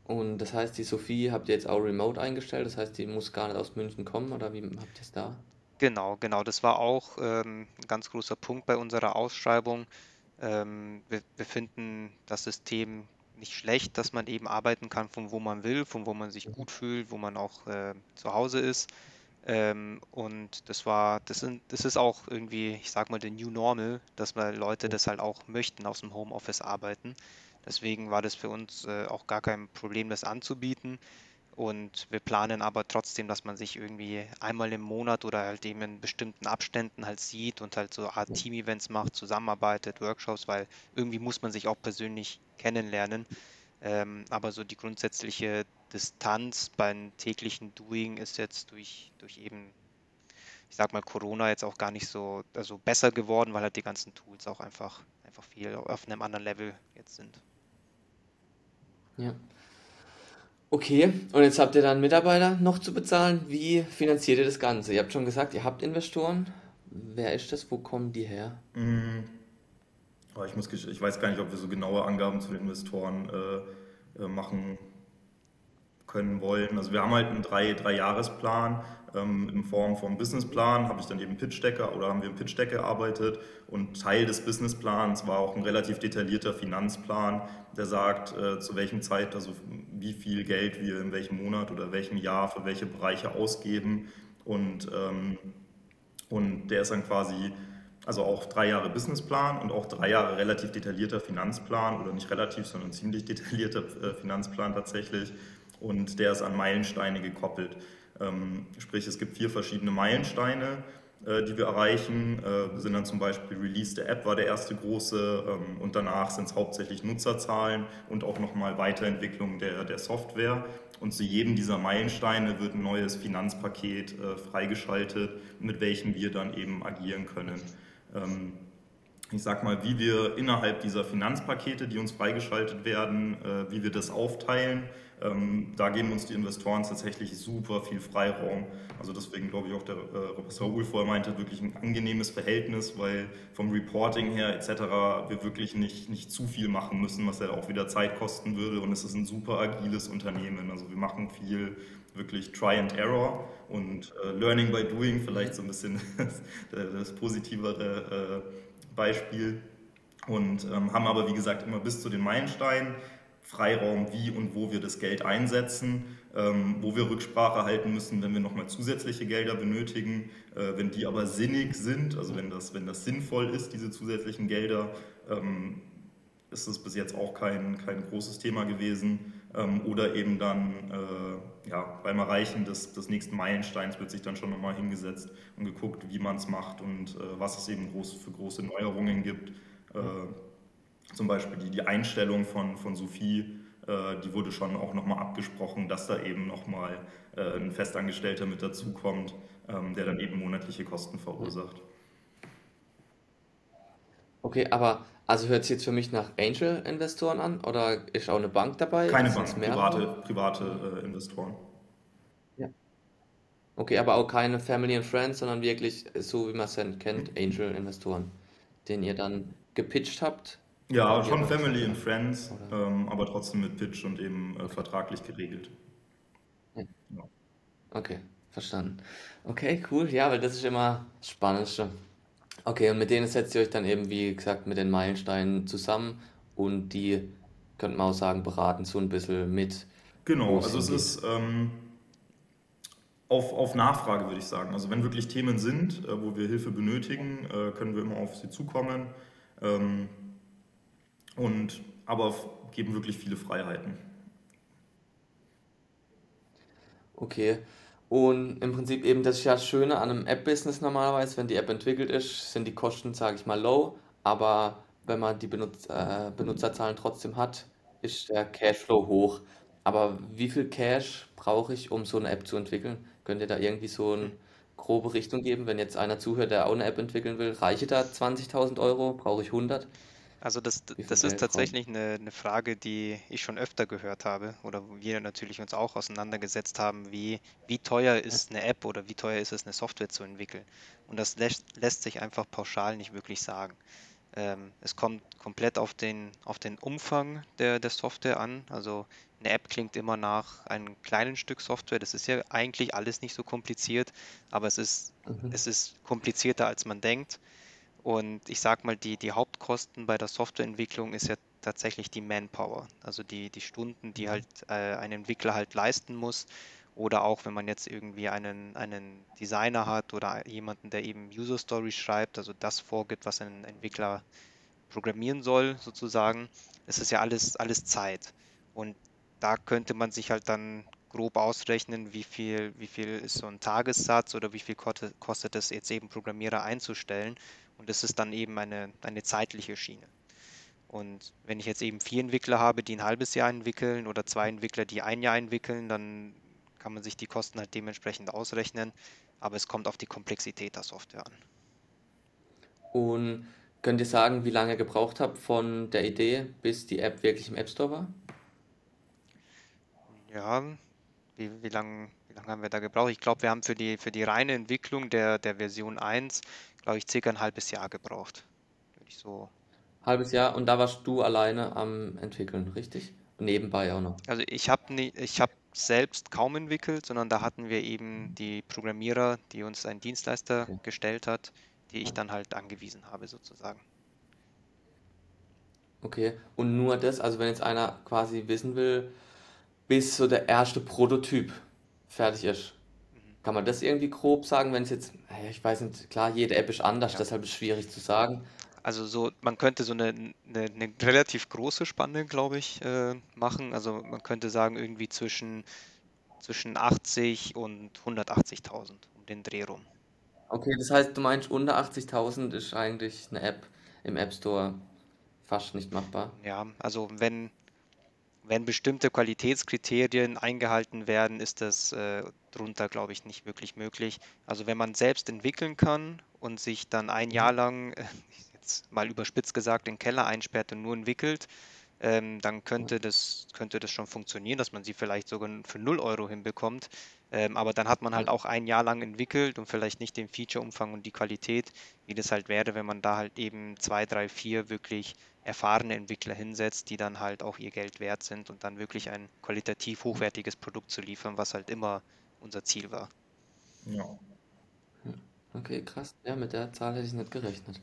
Und das heißt, die Sophie habt ihr jetzt auch remote eingestellt, das heißt, die muss gar nicht aus München kommen oder wie habt ihr es da? Genau, genau. Das war auch ähm, ein ganz großer Punkt bei unserer Ausschreibung. Ähm, wir, wir finden das System nicht schlecht, dass man eben arbeiten kann, von wo man will, von wo man sich gut fühlt, wo man auch äh, zu Hause ist. Ähm, und das war, das, sind, das ist auch irgendwie, ich sag mal, der New Normal, dass mal Leute das halt auch möchten, aus dem Homeoffice arbeiten. Deswegen war das für uns äh, auch gar kein Problem, das anzubieten. Und wir planen aber trotzdem, dass man sich irgendwie einmal im Monat oder halt eben in bestimmten Abständen halt sieht und halt so Art Team-Events macht, zusammenarbeitet, Workshops, weil irgendwie muss man sich auch persönlich kennenlernen. Ähm, aber so die grundsätzliche Distanz beim täglichen Doing ist jetzt durch, durch eben, ich sag mal, Corona jetzt auch gar nicht so also besser geworden, weil halt die ganzen Tools auch einfach, einfach viel auf einem anderen Level jetzt sind. Ja. Okay, und jetzt habt ihr dann Mitarbeiter noch zu bezahlen. Wie finanziert ihr das Ganze? Ihr habt schon gesagt, ihr habt Investoren. Wer ist das? Wo kommen die her? Mhm. ich, muss, ich weiß gar nicht, ob wir so genaue Angaben zu den Investoren äh, äh, machen können wollen. Also wir haben halt einen drei, drei ähm, in Form vom Businessplan, habe ich dann eben Pitch Deck oder haben wir im Pitch Deck gearbeitet und Teil des Businessplans war auch ein relativ detaillierter Finanzplan, der sagt, äh, zu welchem Zeit, also wie viel Geld wir in welchem Monat oder welchem Jahr für welche Bereiche ausgeben. Und, ähm, und der ist dann quasi also auch drei Jahre Businessplan und auch drei Jahre relativ detaillierter Finanzplan oder nicht relativ, sondern ziemlich detaillierter äh, Finanzplan tatsächlich und der ist an Meilensteine gekoppelt. Ähm, sprich, es gibt vier verschiedene Meilensteine, äh, die wir erreichen. Äh, sind dann zum Beispiel Release der App war der erste große ähm, und danach sind es hauptsächlich Nutzerzahlen und auch nochmal Weiterentwicklung der, der Software. Und zu jedem dieser Meilensteine wird ein neues Finanzpaket äh, freigeschaltet, mit welchem wir dann eben agieren können. Ähm, ich sag mal, wie wir innerhalb dieser Finanzpakete, die uns freigeschaltet werden, wie wir das aufteilen, Ähm, da geben uns die Investoren tatsächlich super viel Freiraum. Also deswegen glaube ich auch, der, äh, was Raoul vorher meinte, wirklich ein angenehmes Verhältnis, weil vom Reporting her etc. wir wirklich nicht, nicht zu viel machen müssen, was ja auch wieder Zeit kosten würde. Und es ist ein super agiles Unternehmen. Also wir machen viel wirklich Try and Error und äh, Learning by Doing, vielleicht so ein bisschen *laughs* das, das positivere äh, Beispiel. Und ähm, haben aber, wie gesagt, immer bis zu den Meilensteinen Freiraum, wie und wo wir das Geld einsetzen, ähm, wo wir Rücksprache halten müssen, wenn wir nochmal zusätzliche Gelder benötigen, äh, wenn die aber sinnig sind, also wenn das, wenn das sinnvoll ist, diese zusätzlichen Gelder, ähm, ist es bis jetzt auch kein, kein großes Thema gewesen. Ähm, oder eben dann äh, ja, beim Erreichen des, des nächsten Meilensteins wird sich dann schon nochmal hingesetzt und geguckt, wie man es macht und äh, was es eben groß, für große Neuerungen gibt. Äh, zum Beispiel die, die Einstellung von, von Sophie, äh, die wurde schon auch nochmal abgesprochen, dass da eben nochmal äh, ein Festangestellter mit dazukommt, ähm, der dann eben monatliche Kosten verursacht. Okay, aber also hört sich jetzt für mich nach Angel-Investoren an oder ist auch eine Bank dabei? Keine es Bank, private, private äh, Investoren. Ja. Okay, aber auch keine Family and Friends, sondern wirklich, so wie man es dann kennt, Angel-Investoren, den ihr dann gepitcht habt Ja, schon Family and Friends, ähm, aber trotzdem mit Pitch und eben äh, vertraglich geregelt. Ja. Ja. Okay, verstanden. Okay, cool. Ja, weil das ist immer das Spannendste. Okay, und mit denen setzt ihr euch dann eben, wie gesagt, mit den Meilensteinen zusammen und die, könnte man auch sagen, beraten so ein bisschen mit, Genau, also es ist ähm, auf, auf Nachfrage, würde ich sagen. Also wenn wirklich Themen sind, äh, wo wir Hilfe benötigen, äh, können wir immer auf sie zukommen. Ähm, und aber geben wirklich viele Freiheiten. Okay. Und im Prinzip eben, das ist ja Schöne an einem App-Business normalerweise, wenn die App entwickelt ist, sind die Kosten, sage ich mal, low, aber wenn man die Benutz äh, Benutzerzahlen trotzdem hat, ist der Cashflow hoch. Aber wie viel Cash brauche ich, um so eine App zu entwickeln? Könnt ihr da irgendwie so eine grobe Richtung geben, wenn jetzt einer zuhört, der auch eine App entwickeln will? Reiche da 20.000 Euro? Brauche ich 100? Also das, das ist tatsächlich eine, eine Frage, die ich schon öfter gehört habe oder wir natürlich uns auch auseinandergesetzt haben, wie, wie teuer ist eine App oder wie teuer ist es, eine Software zu entwickeln. Und das lässt, lässt sich einfach pauschal nicht wirklich sagen. Ähm, es kommt komplett auf den, auf den Umfang der, der Software an. Also eine App klingt immer nach einem kleinen Stück Software. Das ist ja eigentlich alles nicht so kompliziert, aber es ist, Mhm. es ist komplizierter, als man denkt. Und ich sag mal, die, die Hauptkosten bei der Softwareentwicklung ist ja tatsächlich die Manpower, also die, die Stunden, die halt äh, ein Entwickler halt leisten muss. Oder auch wenn man jetzt irgendwie einen, einen Designer hat oder jemanden, der eben User Stories schreibt, also das vorgibt, was ein Entwickler programmieren soll, sozusagen. Es ist ja alles, alles Zeit. Und da könnte man sich halt dann grob ausrechnen, wie viel, wie viel ist so ein Tagessatz oder wie viel koste- kostet es jetzt eben Programmierer einzustellen. Und das ist dann eben eine, eine zeitliche Schiene. Und wenn ich jetzt eben vier Entwickler habe, die ein halbes Jahr entwickeln oder zwei Entwickler, die ein Jahr entwickeln, dann kann man sich die Kosten halt dementsprechend ausrechnen. Aber es kommt auf die Komplexität der Software an. Und könnt ihr sagen, wie lange ihr gebraucht habt von der Idee, bis die App wirklich im App Store war? Ja, wie, wie lange wie lang haben wir da gebraucht? Ich glaube, wir haben für die, für die reine Entwicklung der, der Version 1, glaube ich, circa ein halbes Jahr gebraucht. Würde ich so. Halbes Jahr und da warst du alleine am entwickeln, richtig? Und nebenbei auch noch. Also ich habe ich habe selbst kaum entwickelt, sondern da hatten wir eben die Programmierer, die uns ein Dienstleister Okay. gestellt hat, die ich dann halt angewiesen habe, sozusagen. Okay. Und nur das, also wenn jetzt einer quasi wissen will, bis so der erste Prototyp fertig ist. Kann man das irgendwie grob sagen, wenn es jetzt, ich weiß nicht, klar, jede App ist anders, Ja. deshalb ist es schwierig zu sagen. Also so, man könnte so eine, eine, eine relativ große Spanne, glaube ich, äh, machen. Also man könnte sagen, irgendwie zwischen, zwischen 80 und 180.000 um den Dreh rum. Okay, das heißt, du meinst, unter 80.000 ist eigentlich eine App im App Store fast nicht machbar. Ja, also wenn, wenn bestimmte Qualitätskriterien eingehalten werden, ist das äh, drunter, glaube ich, nicht wirklich möglich. Also wenn man selbst entwickeln kann und sich dann ein Jahr Mhm. lang, äh, *laughs* jetzt mal überspitzt gesagt, in den Keller einsperrt und nur entwickelt, ähm, dann könnte das, könnte das schon funktionieren, dass man sie vielleicht sogar für 0 Euro hinbekommt. Ähm, aber dann hat man halt auch ein Jahr lang entwickelt und vielleicht nicht den Feature-Umfang und die Qualität, wie das halt wäre, wenn man da halt eben zwei, drei, vier wirklich erfahrene Entwickler hinsetzt, die dann halt auch ihr Geld wert sind und dann wirklich ein qualitativ hochwertiges Produkt zu liefern, was halt immer unser Ziel war. Ja. Okay, krass. Ja, mit der Zahl hätte ich nicht gerechnet.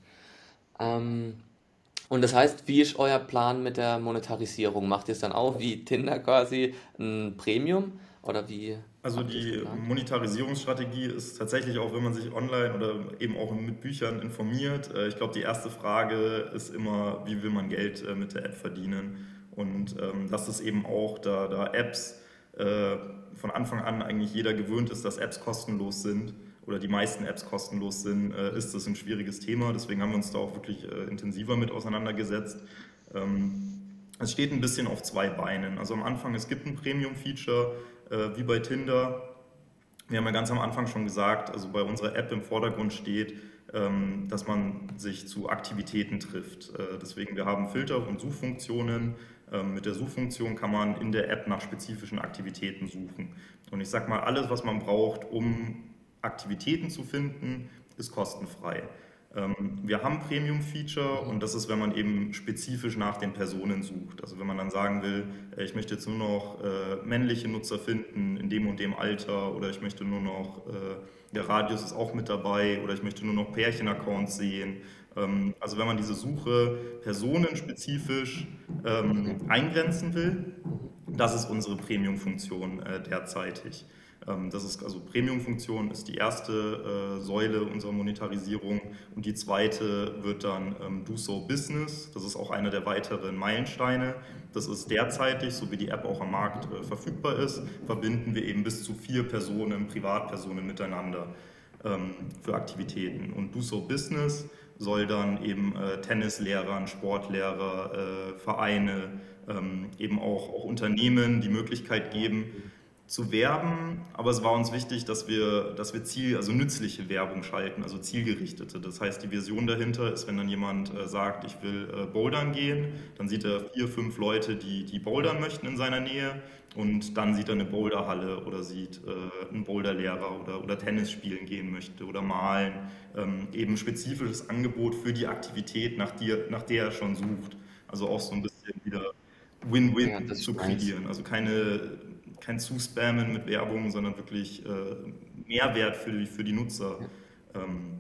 Ähm, und das heißt, wie ist euer Plan mit der Monetarisierung? Macht ihr es dann auch wie Tinder quasi ein Premium oder wie? Also die Monetarisierungsstrategie ist tatsächlich auch, wenn man sich online oder eben auch mit Büchern informiert. Äh, ich glaube, die erste Frage ist immer, wie will man Geld äh, mit der App verdienen? Und ähm, das ist eben auch, da, da Apps äh, von Anfang an eigentlich jeder gewöhnt ist, dass Apps kostenlos sind oder die meisten Apps kostenlos sind, äh, ist das ein schwieriges Thema. Deswegen haben wir uns da auch wirklich äh, intensiver mit auseinandergesetzt. Ähm, es steht ein bisschen auf zwei Beinen. Also am Anfang, es gibt ein Premium-Feature, wie bei Tinder. Wir haben ja ganz am Anfang schon gesagt, also bei unserer App im Vordergrund steht, ähm, dass man sich zu Aktivitäten trifft. Deswegen, wir haben Filter und Suchfunktionen. Ähm, mit der Suchfunktion kann man in der App nach spezifischen Aktivitäten suchen. Und ich sage mal, alles, was man braucht, um Aktivitäten zu finden, ist kostenfrei. Ähm, wir haben Premium-Feature und das ist, wenn man eben spezifisch nach den Personen sucht. Also wenn man dann sagen will, äh, ich möchte jetzt nur noch äh, männliche Nutzer finden in dem und dem Alter oder ich möchte nur noch, äh, der Radius ist auch mit dabei oder ich möchte nur noch Pärchen-Accounts sehen. Ähm, also wenn man diese Suche personenspezifisch ähm, eingrenzen will, das ist unsere Premium-Funktion derzeitig. Ähm, das ist also Premium-Funktion ist die erste äh, Säule unserer Monetarisierung und die zweite wird dann ähm, Do So Business. Das ist auch einer der weiteren Meilensteine. Das ist derzeitig, so wie die App auch am Markt äh, verfügbar ist, verbinden wir eben bis zu vier Personen, Privatpersonen miteinander ähm, für Aktivitäten. Und Do So Business soll dann eben äh, Tennislehrern, Sportlehrer, Vereine, eben auch, auch Unternehmen die Möglichkeit geben, zu werben, aber es war uns wichtig, dass wir, dass wir Ziel, also nützliche Werbung schalten, also zielgerichtete. Das heißt, die Vision dahinter ist, wenn dann jemand äh, sagt, ich will äh, bouldern gehen, dann sieht er vier, fünf Leute, die, die bouldern möchten in seiner Nähe und dann sieht er eine Boulderhalle oder sieht äh, einen Boulderlehrer oder, oder Tennis spielen gehen möchte oder malen. Ähm, eben spezifisches Angebot für die Aktivität, nach, die, nach der er schon sucht. Also auch so ein bisschen wieder Win-Win ja, zu kreieren. Also keine kein Zuspammen mit Werbung, sondern wirklich äh, Mehrwert für die, für die Nutzer ähm,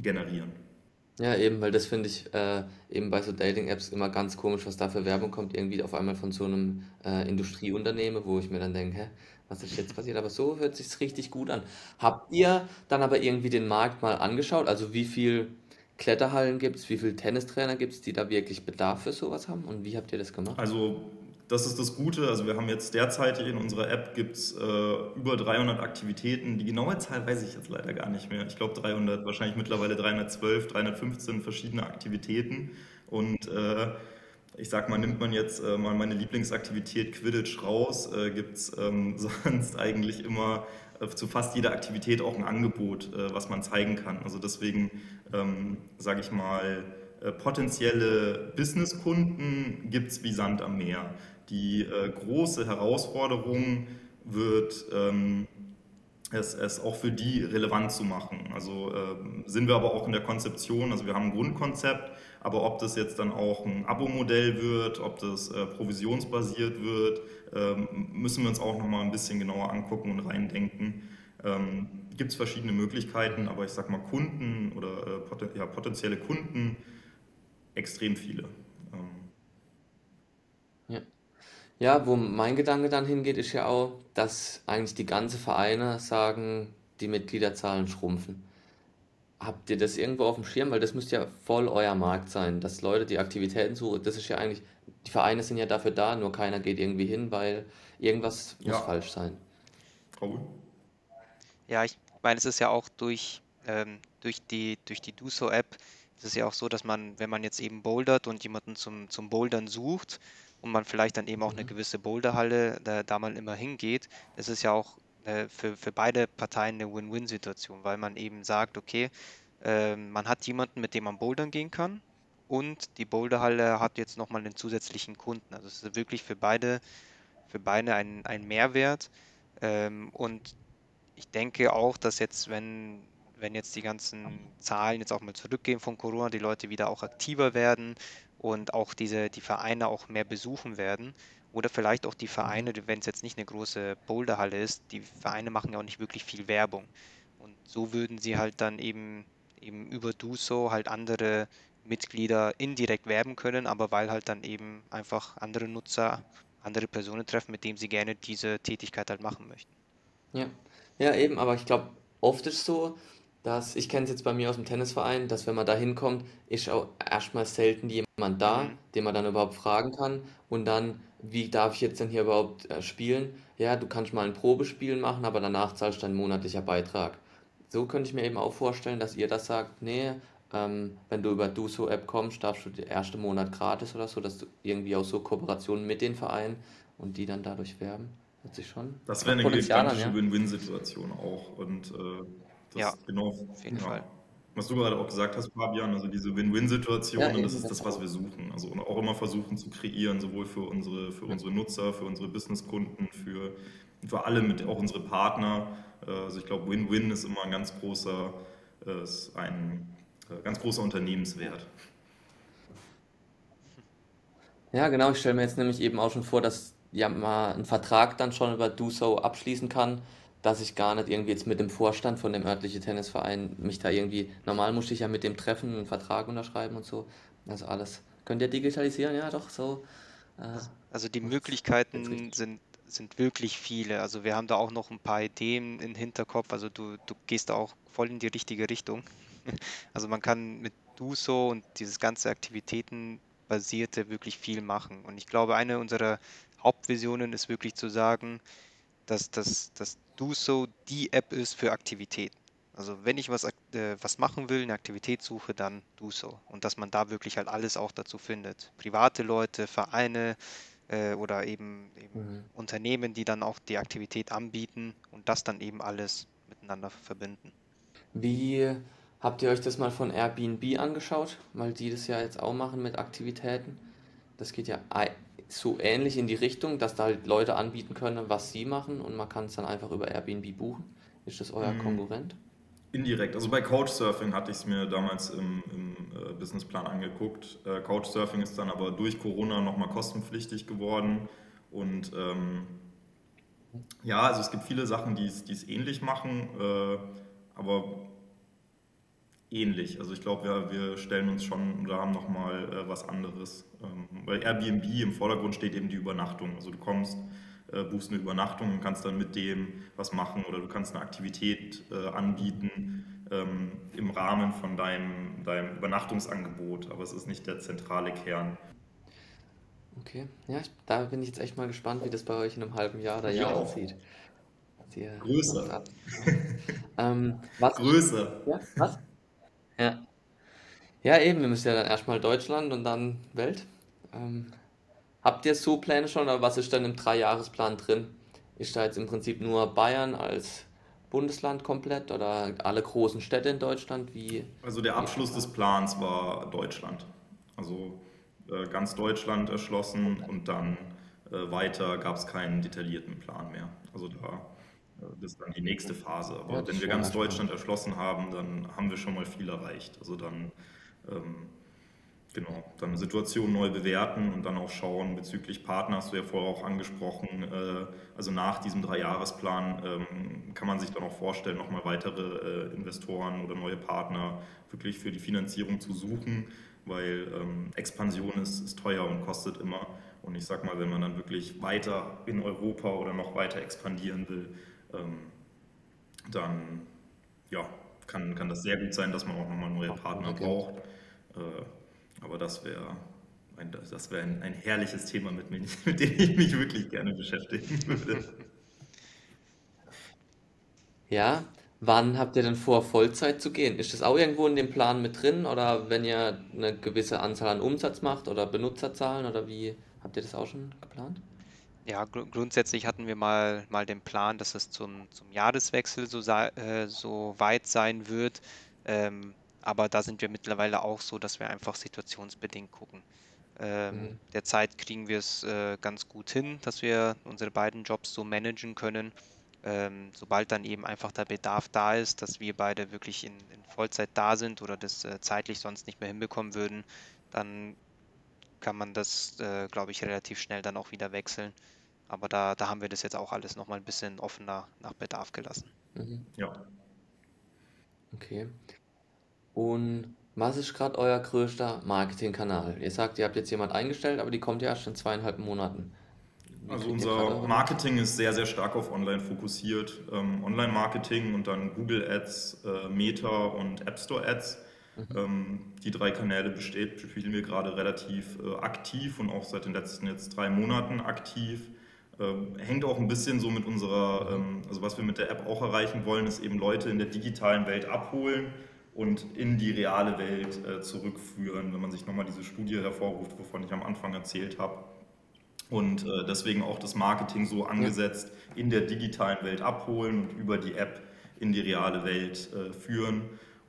generieren. Ja, eben, weil das finde ich äh, eben bei so Dating-Apps immer ganz komisch, was da für Werbung kommt, irgendwie auf einmal von so einem äh, Industrieunternehmen, wo ich mir dann denke, hä, was ist jetzt passiert? Aber so hört sich richtig gut an. Habt ihr dann aber irgendwie den Markt mal angeschaut? Also wie viel Kletterhallen gibt es, wie viele Tennistrainer gibt es, die da wirklich Bedarf für sowas haben? Und wie habt ihr das gemacht? Also das ist das Gute. Also wir haben jetzt derzeit in unserer App gibt's äh, über 300 Aktivitäten. Die genaue Zahl weiß ich jetzt leider gar nicht mehr. Ich glaube 300, wahrscheinlich mittlerweile 312, 315 verschiedene Aktivitäten. Und äh, ich sag mal, nimmt man jetzt äh, mal meine Lieblingsaktivität Quidditch raus, äh, gibt es ähm, *laughs* sonst eigentlich immer äh, zu fast jeder Aktivität auch ein Angebot, äh, was man zeigen kann. Also deswegen ähm, sage ich mal, äh, potenzielle Businesskunden gibt es wie Sand am Meer. Die äh, große Herausforderung wird ähm, es, es auch für die relevant zu machen. Also äh, sind wir aber auch in der Konzeption, also wir haben ein Grundkonzept, aber ob das jetzt dann auch ein Abo-Modell wird, ob das äh, provisionsbasiert wird, ähm, müssen wir uns auch nochmal ein bisschen genauer angucken und reindenken. Ähm, Gibt es verschiedene Möglichkeiten, aber ich sage mal Kunden oder äh, poten ja, potenzielle Kunden, extrem viele. Ähm, ja, wo mein Gedanke dann hingeht, ist ja auch, dass eigentlich die ganzen Vereine sagen, die Mitgliederzahlen schrumpfen. Habt ihr das irgendwo auf dem Schirm? Weil das müsste ja voll euer Markt sein, dass Leute die Aktivitäten suchen. Das ist ja eigentlich, die Vereine sind ja dafür da, nur keiner geht irgendwie hin, weil irgendwas muss Ja, falsch sein. Raoul? Ja, ich meine, es ist ja auch durch, ähm, durch die, durch die Duso-App, es ist ja auch so, dass man, wenn man jetzt eben bouldert und jemanden zum, zum Bouldern sucht, und man vielleicht dann eben auch eine mhm. gewisse Boulderhalle da, da mal immer hingeht, das ist ja auch äh, für, für beide Parteien eine Win-Win-Situation, weil man eben sagt, okay, äh, man hat jemanden, mit dem man bouldern gehen kann und die Boulderhalle hat jetzt nochmal einen zusätzlichen Kunden. Also es ist wirklich für beide, für beide ein, ein Mehrwert. Ähm, und ich denke auch, dass jetzt, wenn, wenn jetzt die ganzen Zahlen jetzt auch mal zurückgehen von Corona, die Leute wieder auch aktiver werden und auch diese, die Vereine auch mehr besuchen werden. Oder vielleicht auch die Vereine, wenn es jetzt nicht eine große Boulderhalle ist, die Vereine machen ja auch nicht wirklich viel Werbung. Und so würden sie halt dann eben, eben über Duso halt andere Mitglieder indirekt werben können, aber weil halt dann eben einfach andere Nutzer, andere Personen treffen, mit denen sie gerne diese Tätigkeit halt machen möchten. Ja, ja, eben, aber ich glaube, oft ist so, dass ich kenne es jetzt bei mir aus dem Tennisverein, dass wenn man da hinkommt, ist auch erstmal selten jemand da, Mhm. den man dann überhaupt fragen kann. Und dann, wie darf ich jetzt denn hier überhaupt äh, spielen? Ja, du kannst mal ein Probespiel machen, aber danach zahlst du dein monatlicher Beitrag. So könnte ich mir eben auch vorstellen, dass ihr das sagt, nee, ähm, wenn du über Duso-App kommst, darfst du den ersten Monat gratis oder so, dass du irgendwie auch so Kooperationen mit den Vereinen und die dann dadurch werben. Hört sich schon Das wäre eine gigantische ja. Win-Win-Situation auch. Und äh, das Ja, genau, auf jeden ja. Fall. Was du gerade auch gesagt hast, Fabian, also diese Win-Win-Situation, Ja, das ist das, was wir suchen. Also und auch immer versuchen zu kreieren, sowohl für unsere, für unsere Nutzer, für unsere Businesskunden, für, für alle, mit auch unsere Partner. Äh, Also ich glaube, Win-Win ist immer ein ganz großer, äh, ist ein äh, ganz großer Unternehmenswert. Ja, genau. Ich stelle mir jetzt nämlich eben auch schon vor, dass ja mal einen Vertrag dann schon über DoSo abschließen kann, dass ich gar nicht irgendwie jetzt mit dem Vorstand von dem örtlichen Tennisverein mich da irgendwie, normal musste ich ja mit dem treffen, einen Vertrag unterschreiben und so. Also alles. Könnt ihr digitalisieren? Ja, doch, so. Äh, Also die Möglichkeiten sind, sind wirklich viele. Also wir haben da auch noch ein paar Ideen im Hinterkopf. Also du, du gehst da auch voll in die richtige Richtung. *laughs* Also man kann mit Duso und dieses ganze Aktivitätenbasierte wirklich viel machen. Und ich glaube, eine unserer Hauptvisionen ist wirklich zu sagen, dass, dass, dass Duso die App ist für Aktivitäten. Also wenn ich was, äh, was machen will, eine Aktivität suche, dann Duso. Und dass man da wirklich halt alles auch dazu findet. Private Leute, Vereine äh, oder eben, eben Mhm. Unternehmen, die dann auch die Aktivität anbieten und das dann eben alles miteinander verbinden. Wie habt ihr euch das mal von Airbnb angeschaut? Weil die das ja jetzt auch machen mit Aktivitäten. Das geht ja so ähnlich in die Richtung, dass da halt Leute anbieten können, was sie machen und man kann es dann einfach über Airbnb buchen. Ist das euer Mm, Konkurrent? Indirekt. Also bei Couchsurfing hatte ich es mir damals im, im äh, Businessplan angeguckt. Äh, Couchsurfing ist dann aber durch Corona nochmal kostenpflichtig geworden. Und ähm, ja, also es gibt viele Sachen, die es die es ähnlich machen, äh, aber ähnlich. Also ich glaube, wir, wir stellen uns schon oder haben nochmal äh, was anderes. Ähm, weil Airbnb im Vordergrund steht eben die Übernachtung. Also du kommst, äh, buchst eine Übernachtung und kannst dann mit dem was machen oder du kannst eine Aktivität äh, anbieten ähm, im Rahmen von deinem, deinem Übernachtungsangebot. Aber es ist nicht der zentrale Kern. Okay, ja, ich, da bin ich jetzt echt mal gespannt, wie das bei euch in einem halben Jahr oder Jahr aussieht. Größer. Ähm, was? Größer. Ja, was? Ja. Ja, eben, wir müssen ja dann erstmal Deutschland und dann Welt. Ähm, habt ihr so Pläne schon, oder was ist dann im Dreijahresplan drin? Ist da jetzt im Prinzip nur Bayern als Bundesland komplett oder alle großen Städte in Deutschland? Wie, Also der wie Abschluss des Plans war Deutschland. Also äh, ganz Deutschland erschlossen und dann äh, weiter gab es keinen detaillierten Plan mehr. Also da das ist dann die nächste Phase. Ja, Aber das wenn wir ganz. Deutschland erschlossen haben, dann haben wir schon mal viel erreicht. Also dann ähm, Genau, dann Situation neu bewerten und dann auch schauen bezüglich Partner, hast du ja vorher auch angesprochen, äh, also nach diesem Dreijahresplan ähm, kann man sich dann auch vorstellen, nochmal weitere äh, Investoren oder neue Partner wirklich für die Finanzierung zu suchen, weil ähm, Expansion ist, ist teuer und kostet immer. Und ich sag mal, wenn man dann wirklich weiter in Europa oder noch weiter expandieren will, ähm, dann ja, kann, kann das sehr gut sein, dass man auch nochmal neue Partner braucht. Äh, aber das wäre ein, das wär ein, ein herrliches Thema, mit, mir, *laughs* mit dem ich mich wirklich gerne beschäftigen würde. Ja, wann habt ihr denn vor, Vollzeit zu gehen? Ist das auch irgendwo in dem Plan mit drin oder wenn ihr eine gewisse Anzahl an Umsatz macht oder Benutzerzahlen oder wie habt ihr das auch schon geplant? Ja, gru grundsätzlich hatten wir mal, mal den Plan, dass es zum, zum Jahreswechsel so, äh, so weit sein wird. Ähm, aber da sind wir mittlerweile auch so, dass wir einfach situationsbedingt gucken. Ähm, Mhm. derzeit kriegen wir es äh, ganz gut hin, dass wir unsere beiden Jobs so managen können. Ähm, sobald dann eben einfach der Bedarf da ist, dass wir beide wirklich in, in Vollzeit da sind oder das äh, zeitlich sonst nicht mehr hinbekommen würden, dann kann man das, äh, glaube ich, relativ schnell dann auch wieder wechseln. Aber da, da haben wir das jetzt auch alles nochmal ein bisschen offener nach Bedarf gelassen. Mhm. Ja. Okay. Und was ist gerade euer größter Marketingkanal? Ihr sagt, ihr habt jetzt jemand eingestellt, aber die kommt ja erst in zweieinhalb Monaten. Wie Also unser Marketing ist sehr, sehr stark auf Online fokussiert. Ähm, Online-Marketing und dann Google Ads, äh, Meta und App Store Ads. Ähm, die drei Kanäle besteht, bespielen wir gerade relativ äh, aktiv und auch seit den letzten jetzt drei Monaten aktiv. Ähm, hängt auch ein bisschen so mit unserer, ähm, also was wir mit der App auch erreichen wollen, ist eben Leute in der digitalen Welt abholen und in die reale Welt äh, zurückführen, wenn man sich nochmal diese Studie hervorruft, wovon ich am Anfang erzählt habe. Und äh, deswegen auch das Marketing so angesetzt, in der digitalen Welt abholen und über die App in die reale Welt äh, führen.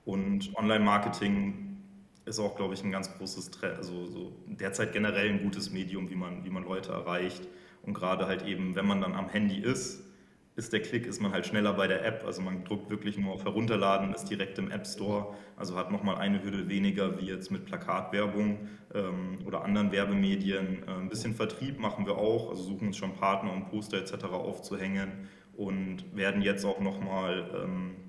Und Online-Marketing ist auch, glaube ich, ein ganz großes, also so derzeit generell ein gutes Medium, wie man, wie man Leute erreicht. Und gerade halt eben, wenn man dann am Handy ist, ist der Klick, ist man halt schneller bei der App. Also man druckt wirklich nur auf Herunterladen, ist direkt im App Store. Also hat nochmal eine Hürde weniger wie jetzt mit Plakatwerbung ähm, oder anderen Werbemedien. Äh, ein bisschen Vertrieb machen wir auch, also suchen uns schon Partner und Poster etc. aufzuhängen und werden jetzt auch nochmal, ähm,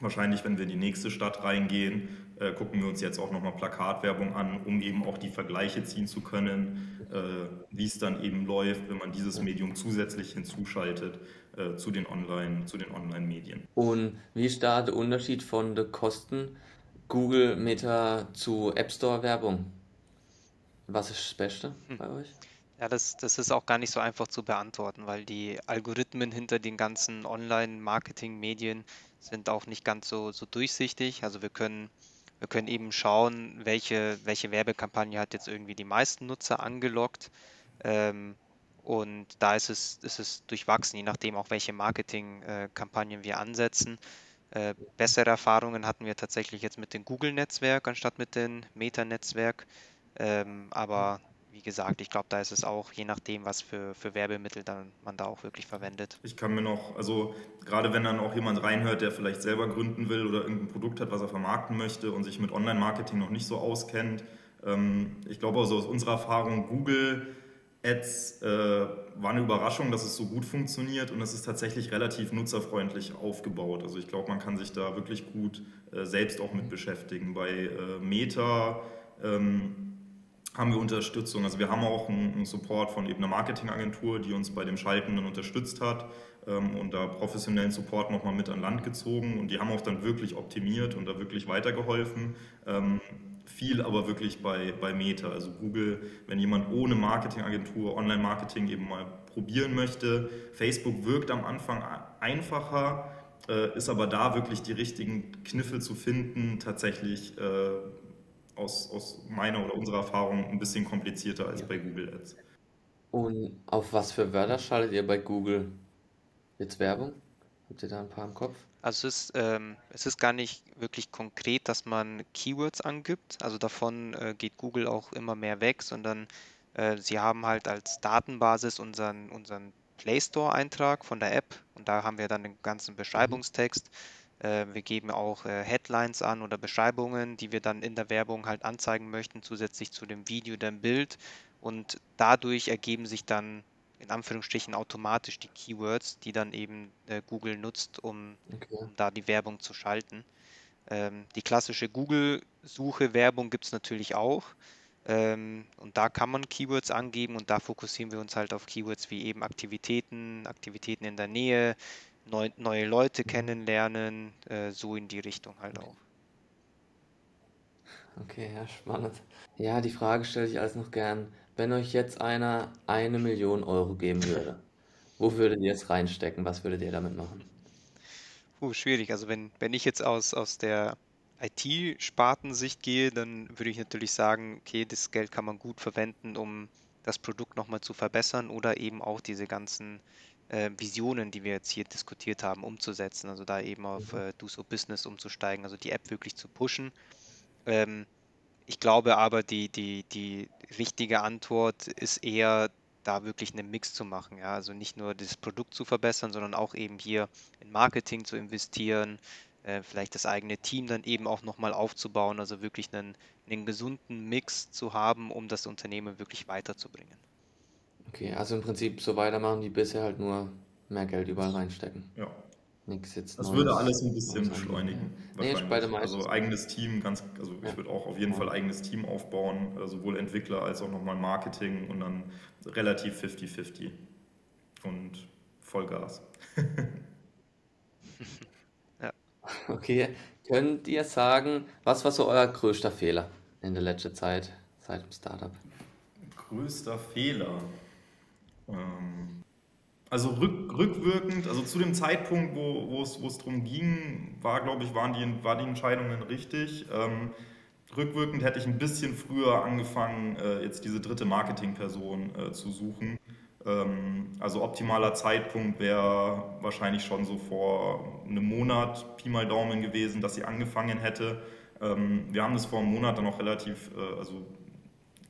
wahrscheinlich wenn wir in die nächste Stadt reingehen, äh, gucken wir uns jetzt auch nochmal Plakatwerbung an, um eben auch die Vergleiche ziehen zu können, äh, wie es dann eben läuft, wenn man dieses Medium zusätzlich hinzuschaltet äh, zu den Online, zu den Online-Medien. Und wie ist da der Unterschied von den Kosten Google Meta zu App Store Werbung? Was ist das Beste Hm. bei euch? Ja, das, das ist auch gar nicht so einfach zu beantworten, weil die Algorithmen hinter den ganzen Online-Marketing-Medien sind auch nicht ganz so, so durchsichtig. Also wir können, wir können eben schauen, welche, welche Werbekampagne hat jetzt irgendwie die meisten Nutzer angelockt. Ähm, und da ist es, ist es durchwachsen, je nachdem auch welche Marketingkampagnen wir ansetzen. Äh, bessere Erfahrungen hatten wir tatsächlich jetzt mit dem Google-Netzwerk anstatt mit dem Meta-Netzwerk. Ähm, aber wie gesagt, ich glaube, da ist es auch je nachdem, was für, für Werbemittel dann man da auch wirklich verwendet. Ich kann mir noch, also gerade wenn dann auch jemand reinhört, der vielleicht selber gründen will oder irgendein Produkt hat, was er vermarkten möchte und sich mit Online-Marketing noch nicht so auskennt. Ähm, ich glaube also aus unserer Erfahrung, Google Ads äh, war eine Überraschung, dass es so gut funktioniert und es ist tatsächlich relativ nutzerfreundlich aufgebaut. Also ich glaube, man kann sich da wirklich gut äh, selbst auch mit beschäftigen. Bei äh, Meta ähm, haben wir Unterstützung. Also wir haben auch einen, Support von eben einer Marketingagentur, die uns bei dem Schalten dann unterstützt hat ähm, und da professionellen Support nochmal mit an Land gezogen und die haben auch dann wirklich optimiert und da wirklich weitergeholfen. Ähm, viel aber wirklich bei, bei Meta, also Google, wenn jemand ohne Marketingagentur Online-Marketing eben mal probieren möchte. Facebook wirkt am Anfang einfacher, äh, ist aber da wirklich die richtigen Kniffe zu finden, tatsächlich äh, aus, aus meiner oder unserer Erfahrung ein bisschen komplizierter als Ja. bei Google Ads. Und auf was für Wörter schaltet ihr bei Google jetzt Werbung? Habt ihr da ein paar im Kopf? Also es ist, ähm, es ist gar nicht wirklich konkret, dass man Keywords angibt. Also davon äh, geht Google auch immer mehr weg, sondern äh, sie haben halt als Datenbasis unseren, unseren Play Store-Eintrag von der App und da haben wir dann den ganzen Mhm. Beschreibungstext. Äh, wir geben auch äh, Headlines an oder Beschreibungen, die wir dann in der Werbung halt anzeigen möchten, zusätzlich zu dem Video, dem Bild. Und dadurch ergeben sich dann in Anführungsstrichen automatisch die Keywords, die dann eben äh, Google nutzt, um, Okay. um da die Werbung zu schalten. Ähm, die klassische Google-Suche Werbung gibt es natürlich auch. Ähm, und da kann man Keywords angeben und da fokussieren wir uns halt auf Keywords wie eben Aktivitäten, Aktivitäten in der Nähe, neu, neue Leute kennenlernen, äh, so in die Richtung halt auch. Okay, ja, spannend. Ja, die Frage stelle ich alles noch gern. Wenn euch jetzt einer eine Million Euro geben würde, wo würdet ihr es reinstecken? Was würdet ihr damit machen? Puh, schwierig. Also wenn, wenn ich jetzt aus, aus der IT-Spartensicht gehe, dann würde ich natürlich sagen, okay, das Geld kann man gut verwenden, um das Produkt nochmal zu verbessern oder eben auch diese ganzen äh, Visionen, die wir jetzt hier diskutiert haben, umzusetzen. Also da eben auf äh, Do So Business umzusteigen, also die App wirklich zu pushen. Ähm, ich glaube aber, die, die, die richtige Antwort ist eher, da wirklich einen Mix zu machen. Ja? Also nicht nur das Produkt zu verbessern, sondern auch eben hier in Marketing zu investieren, äh, vielleicht das eigene Team dann eben auch nochmal aufzubauen, also wirklich einen, einen gesunden Mix zu haben, um das Unternehmen wirklich weiterzubringen. Okay, also im Prinzip so weitermachen wie bisher, halt nur mehr Geld überall reinstecken. Ja. Nichts jetzt Das würde Neues alles ein bisschen Neues beschleunigen, Ja. Nee, ist bei der wahrscheinlich. Also eigenes Team, ganz, also ich Ja. würde auch auf jeden Fall eigenes Team aufbauen, äh, sowohl Entwickler als auch nochmal Marketing und dann relativ 50-50 und Vollgas. *laughs* Ja. Okay, könnt ihr sagen, was war so euer größter Fehler in der letzten Zeit seit dem Startup? Größter Fehler. Ähm, also rück, rückwirkend, also zu dem Zeitpunkt, wo, es darum ging, war, glaube ich, waren die, war die Entscheidungen richtig. Ähm, rückwirkend hätte ich ein bisschen früher angefangen, äh, jetzt diese dritte Marketingperson äh, zu suchen. Ähm, also optimaler Zeitpunkt wäre wahrscheinlich schon so vor einem Monat, Pi mal Daumen gewesen, dass sie angefangen hätte. Ähm, wir haben das vor einem Monat dann auch relativ, äh, also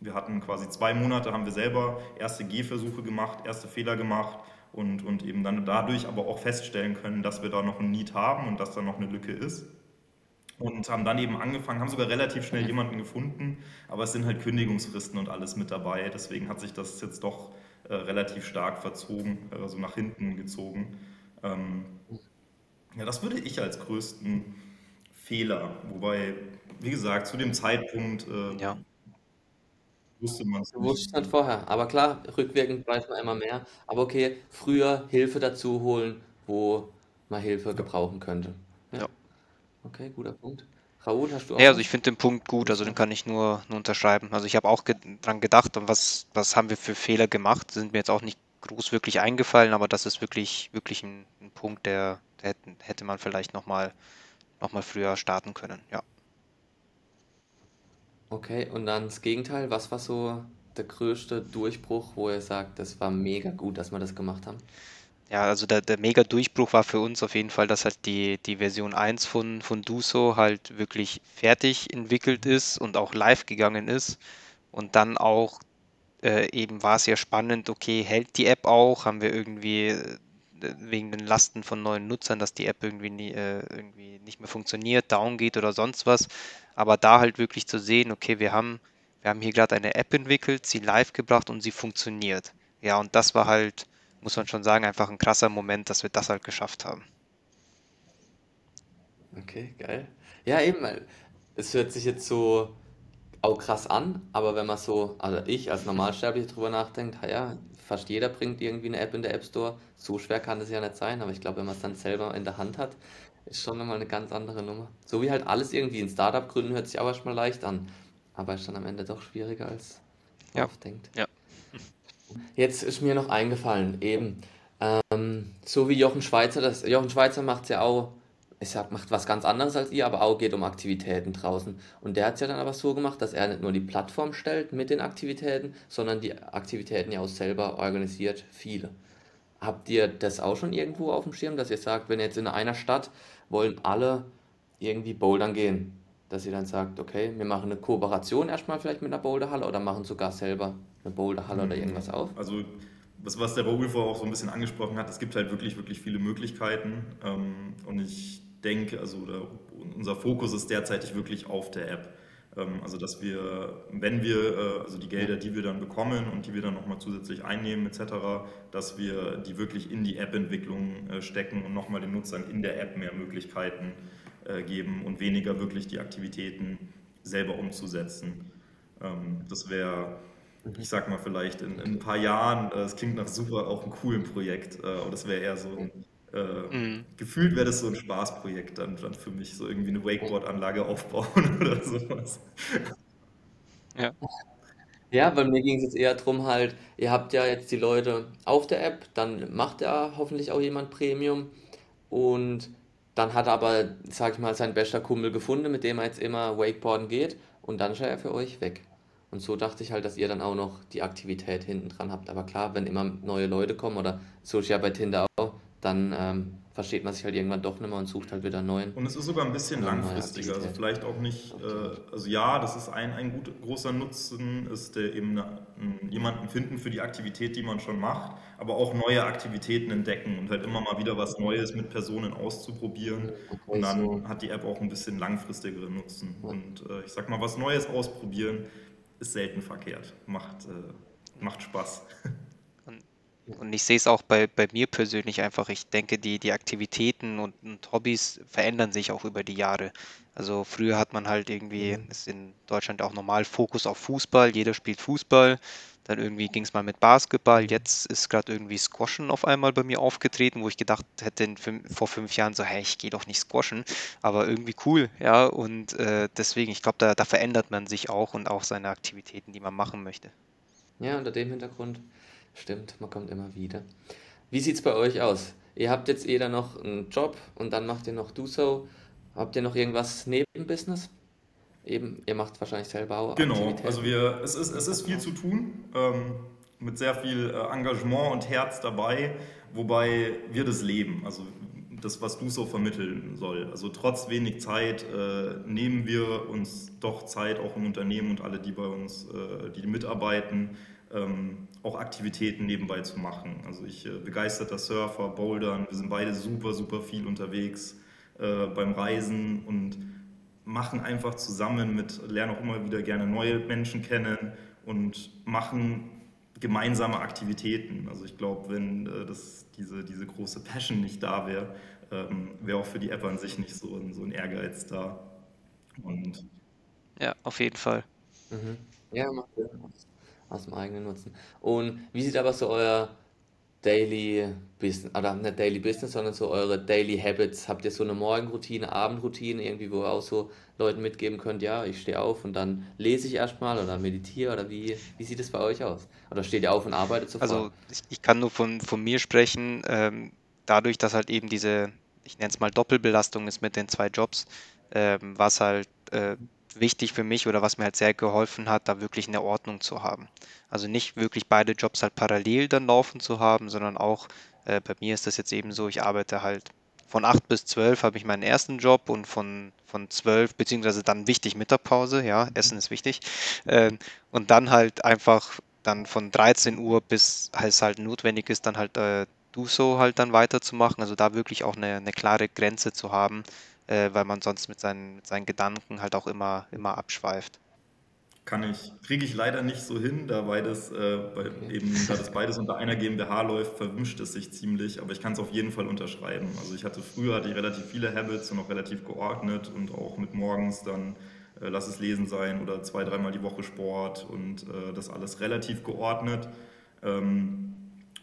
wir hatten quasi zwei Monate, haben wir selber erste Gehversuche gemacht, erste Fehler gemacht und, und eben dann dadurch aber auch feststellen können, dass wir da noch ein Need haben und dass da noch eine Lücke ist. Und haben dann eben angefangen, haben sogar relativ schnell jemanden gefunden, aber es sind halt Kündigungsfristen und alles mit dabei. Deswegen hat sich das jetzt doch äh, relativ stark verzogen, also nach hinten gezogen. Ähm, ja, das würde ich als größten Fehler, wobei, wie gesagt, zu dem Zeitpunkt äh, Ja. Wusste man es nicht. nicht vorher, aber klar, rückwirkend weiß man immer mehr. Aber okay, früher Hilfe dazu holen, wo man Hilfe Ja. gebrauchen könnte. Ja, Ja. okay, guter Punkt. Raoul, hast du auch Ja, also was? ich finde den Punkt gut, also den kann ich nur, nur unterschreiben. Also ich habe auch ge dran gedacht, und was, was haben wir für Fehler gemacht, sind mir jetzt auch nicht groß wirklich eingefallen, aber das ist wirklich, wirklich ein, ein Punkt, der, der hätten, hätte man vielleicht nochmal noch mal früher starten können. Ja. Okay, und dann das Gegenteil, was war so der größte Durchbruch, wo ihr sagt, das war mega gut, dass wir das gemacht haben? Ja, also der, der Mega-Durchbruch war für uns auf jeden Fall, dass halt die, die Version 1 von, von Duso halt wirklich fertig entwickelt ist und auch live gegangen ist. Und dann auch äh, eben war es ja spannend, okay, hält die App auch? Haben wir irgendwie äh, wegen den Lasten von neuen Nutzern, dass die App irgendwie, nie, äh, irgendwie nicht mehr funktioniert, down geht oder sonst was. Aber da halt wirklich zu sehen, okay, wir haben, wir haben hier gerade eine App entwickelt, sie live gebracht und sie funktioniert. Ja, und das war halt, muss man schon sagen, einfach ein krasser Moment, dass wir das halt geschafft haben. Okay, geil. Ja, eben, es hört sich jetzt so auch krass an, aber wenn man so, also ich als Normalsterblicher drüber nachdenkt, ja, fast jeder bringt irgendwie eine App in der App Store. So schwer kann das ja nicht sein, aber ich glaube, wenn man es dann selber in der Hand hat, ist schon nochmal eine ganz andere Nummer. So wie halt alles irgendwie in Startup gründen hört sich auch erstmal leicht an, aber ist dann am Ende doch schwieriger, als man Ja, oft denkt. ja. Jetzt ist mir noch eingefallen, eben, ähm, so wie Jochen Schweizer, das, Jochen Schweizer macht ja auch, ich sag, macht was ganz anderes als ihr, aber auch geht um Aktivitäten draußen. Und der hat es ja dann aber so gemacht, dass er nicht nur die Plattform stellt mit den Aktivitäten, sondern die Aktivitäten ja auch selber organisiert, viele. Habt ihr das auch schon irgendwo auf dem Schirm, dass ihr sagt, wenn jetzt in einer Stadt wollen alle irgendwie bouldern gehen, dass ihr dann sagt, okay, wir machen eine Kooperation erstmal vielleicht mit einer Boulderhalle oder machen sogar selber eine Boulderhalle oder irgendwas auf? Also das, was der Raoul vorher auch so ein bisschen angesprochen hat, es gibt halt wirklich, wirklich viele Möglichkeiten. Ähm, und ich denke, also unser Fokus ist derzeitig wirklich auf der App. Ähm, also dass wir, wenn wir, äh, also die Gelder, die wir dann bekommen und die wir dann nochmal zusätzlich einnehmen etc., dass wir die wirklich in die App-Entwicklung äh, stecken und nochmal den Nutzern in der App mehr Möglichkeiten äh, geben und weniger wirklich die Aktivitäten selber umzusetzen. Ähm, das wäre ich sag mal vielleicht in, in ein paar Jahren, es klingt nach super, auch einem coolen Projekt, aber das wäre eher so ein, äh, Mhm. gefühlt wäre das so ein Spaßprojekt dann, dann für mich, so irgendwie eine Wakeboard-Anlage aufbauen *laughs* oder sowas. Ja. Ja, bei mir ging es jetzt eher drum halt, ihr habt ja jetzt die Leute auf der App, dann macht ja hoffentlich auch jemand Premium und dann hat er aber, sag ich mal, sein bester Kumpel gefunden, mit dem er jetzt immer Wakeboarden geht und dann ist er für euch weg. Und so dachte ich halt, dass ihr dann auch noch die Aktivität hinten dran habt. Aber klar, wenn immer neue Leute kommen oder so ist ja bei Tinder auch, dann ähm, versteht man sich halt irgendwann doch nicht mehr und sucht halt wieder einen neuen. Und es ist sogar ein bisschen langfristiger, also vielleicht auch nicht, äh, also ja, das ist ein, ein gut, großer Nutzen, ist der eben eine, jemanden finden für die Aktivität, die man schon macht, aber auch neue Aktivitäten entdecken und halt immer mal wieder was Neues mit Personen auszuprobieren. Und dann hat die App auch ein bisschen langfristigere Nutzen. Und äh, ich sag mal, was Neues ausprobieren ist selten verkehrt, macht, äh, macht Spaß. *laughs* Und ich sehe es auch bei, bei mir persönlich einfach. Ich denke, die, die Aktivitäten und, und Hobbys verändern sich auch über die Jahre. Also früher hat man halt irgendwie, mhm. ist in Deutschland auch normal Fokus auf Fußball, jeder spielt Fußball. Dann irgendwie ging es mal mit Basketball. Jetzt ist gerade irgendwie Squashen auf einmal bei mir aufgetreten, wo ich gedacht hätte fünf, vor fünf Jahren so, hey, ich gehe doch nicht squashen. Aber irgendwie cool, ja. Und äh, deswegen, ich glaube, da, da verändert man sich auch und auch seine Aktivitäten, die man machen möchte. Ja, unter dem Hintergrund Stimmt, man kommt immer wieder. Wie sieht es bei euch aus? Ihr habt jetzt jeder noch einen Job und dann macht ihr noch Do-So. Habt ihr noch irgendwas neben Business? Eben, ihr macht wahrscheinlich selber auch Genau, also wir, es ist, es ist viel zu tun, ähm, mit sehr viel äh, Engagement und Herz dabei, wobei wir das leben, also das, was du so vermitteln soll. Also trotz wenig Zeit äh, nehmen wir uns doch Zeit, auch im Unternehmen und alle, die bei uns, äh, die mitarbeiten, ähm, auch Aktivitäten nebenbei zu machen. Also ich äh, begeisterter Surfer, Bouldern, wir sind beide super, super viel unterwegs äh, beim Reisen und machen einfach zusammen mit, lernen auch immer wieder gerne neue Menschen kennen und machen gemeinsame Aktivitäten. Also ich glaube, wenn äh, das, diese, diese große Passion nicht da wäre, ähm, wäre auch für die App an sich nicht so ein, so ein Ehrgeiz da. Und ja, auf jeden Fall. Mhm. Ja, macht Sinn aus dem eigenen Nutzen. Und wie sieht aber so euer Daily Business, oder nicht Daily Business, sondern so eure Daily Habits? Habt ihr so eine Morgenroutine, Abendroutine, irgendwie, wo ihr auch so Leuten mitgeben könnt, ja, ich stehe auf und dann lese ich erstmal oder meditiere oder wie, wie sieht es bei euch aus? Oder steht ihr auf und arbeitet sofort? Also ich, ich kann nur von, von mir sprechen, ähm, dadurch, dass halt eben diese, ich nenne es mal Doppelbelastung ist mit den zwei Jobs, ähm, was halt äh, wichtig für mich oder was mir halt sehr geholfen hat, da wirklich eine Ordnung zu haben. Also nicht wirklich beide Jobs halt parallel dann laufen zu haben, sondern auch, äh, bei mir ist das jetzt eben so, ich arbeite halt von 8 bis 12 habe ich meinen ersten Job und von, von 12, beziehungsweise dann wichtig Mittagpause, ja, Essen ist wichtig. Äh, und dann halt einfach dann von 13 Uhr bis es halt notwendig ist, dann halt äh, du so halt dann weiterzumachen. Also da wirklich auch eine, eine klare Grenze zu haben, äh, weil man sonst mit seinen, mit seinen Gedanken halt auch immer, immer abschweift. Kann ich, kriege ich leider nicht so hin, da beides, äh, bei, eben, da das beides unter einer GmbH läuft, verwünscht es sich ziemlich, aber ich kann es auf jeden Fall unterschreiben. Also ich hatte früher hatte ich relativ viele Habits und auch relativ geordnet und auch mit morgens dann äh, lass es lesen sein oder zwei, dreimal die Woche Sport und äh, das alles relativ geordnet. Ähm,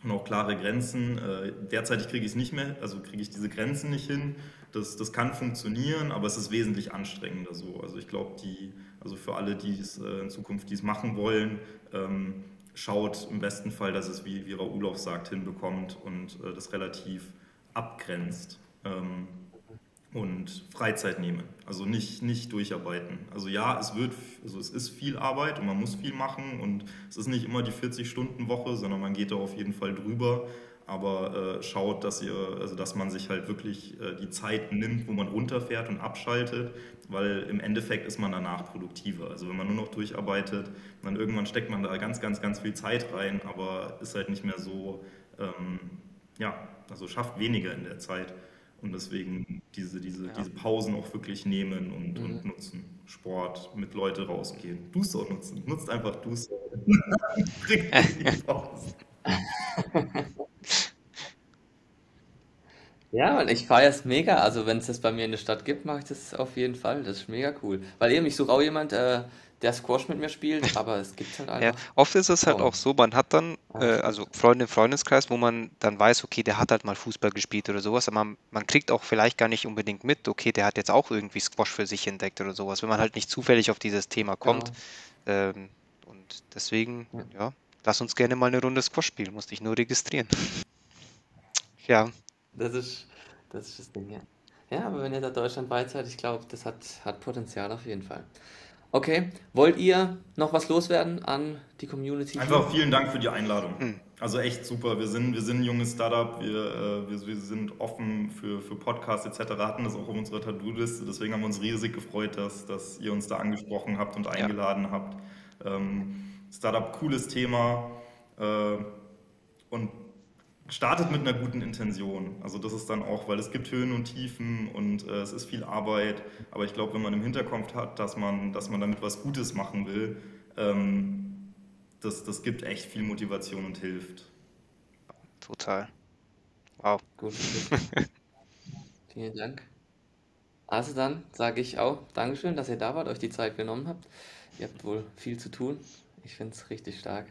und auch klare Grenzen. Äh, derzeitig kriege ich es nicht mehr, also kriege ich diese Grenzen nicht hin. Das, das kann funktionieren, aber es ist wesentlich anstrengender so. Also ich glaube, die, also für alle, die es äh, in Zukunft dies machen wollen, ähm, schaut im besten Fall, dass es, wie, wie Raoul auch sagt, hinbekommt und äh, das relativ abgrenzt. Ähm, und Freizeit nehmen. Also nicht, nicht durcharbeiten. Also ja, es wird, also es ist viel Arbeit und man muss viel machen und es ist nicht immer die 40-Stunden-Woche, sondern man geht da auf jeden Fall drüber. Aber äh, schaut, dass ihr, also dass man sich halt wirklich äh, die Zeit nimmt, wo man runterfährt und abschaltet, weil im Endeffekt ist man danach produktiver. Also wenn man nur noch durcharbeitet, dann irgendwann steckt man da ganz, ganz, ganz viel Zeit rein, aber ist halt nicht mehr so, ähm, ja, also schafft weniger in der Zeit. Und deswegen diese, diese, ja. diese Pausen auch wirklich nehmen und, mhm. und nutzen. Sport, mit Leute rausgehen. Duso nutzen. Nutzt einfach Duso. Bringt *laughs* *laughs* die Pause. *laughs* Ja, und ich feiere es mega. Also, wenn es das bei mir in der Stadt gibt, mache ich das auf jeden Fall. Das ist mega cool. Weil eben, ich suche auch jemand, äh, der Squash mit mir spielt, *laughs* aber es gibt halt Ja, oft ist es halt auch so, man hat dann, äh, also Freunde im Freundeskreis, wo man dann weiß, okay, der hat halt mal Fußball gespielt oder sowas, aber man, man kriegt auch vielleicht gar nicht unbedingt mit, okay, der hat jetzt auch irgendwie Squash für sich entdeckt oder sowas, wenn man halt nicht zufällig auf dieses Thema kommt. Genau. Ähm, und deswegen, ja. ja, lass uns gerne mal eine Runde Squash spielen, musste ich nur registrieren. *laughs* ja. Das ist, das ist das Ding, ja. Ja, aber wenn ihr da deutschlandweit seid, ich glaube, das hat, hat Potenzial auf jeden Fall. Okay, wollt ihr noch was loswerden an die Community? Einfach vielen Dank für die Einladung. Hm. Also echt super. Wir sind, wir sind ein junges Startup, wir, äh, wir, wir sind offen für, für Podcasts etc., hatten das auch auf unserer To-Do-Liste. Deswegen haben wir uns riesig gefreut, dass, dass ihr uns da angesprochen habt und eingeladen ja. habt. Ähm, Startup, cooles Thema äh, und startet mit einer guten Intention. Also das ist dann auch, weil es gibt Höhen und Tiefen und äh, es ist viel Arbeit. Aber ich glaube, wenn man im Hinterkopf hat, dass man, dass man damit was Gutes machen will, ähm, das, das gibt echt viel Motivation und hilft. Total. Wow. Gut. *laughs* Vielen Dank. Also dann sage ich auch Dankeschön, dass ihr da wart, euch die Zeit genommen habt. Ihr habt wohl viel zu tun. Ich finde es richtig stark.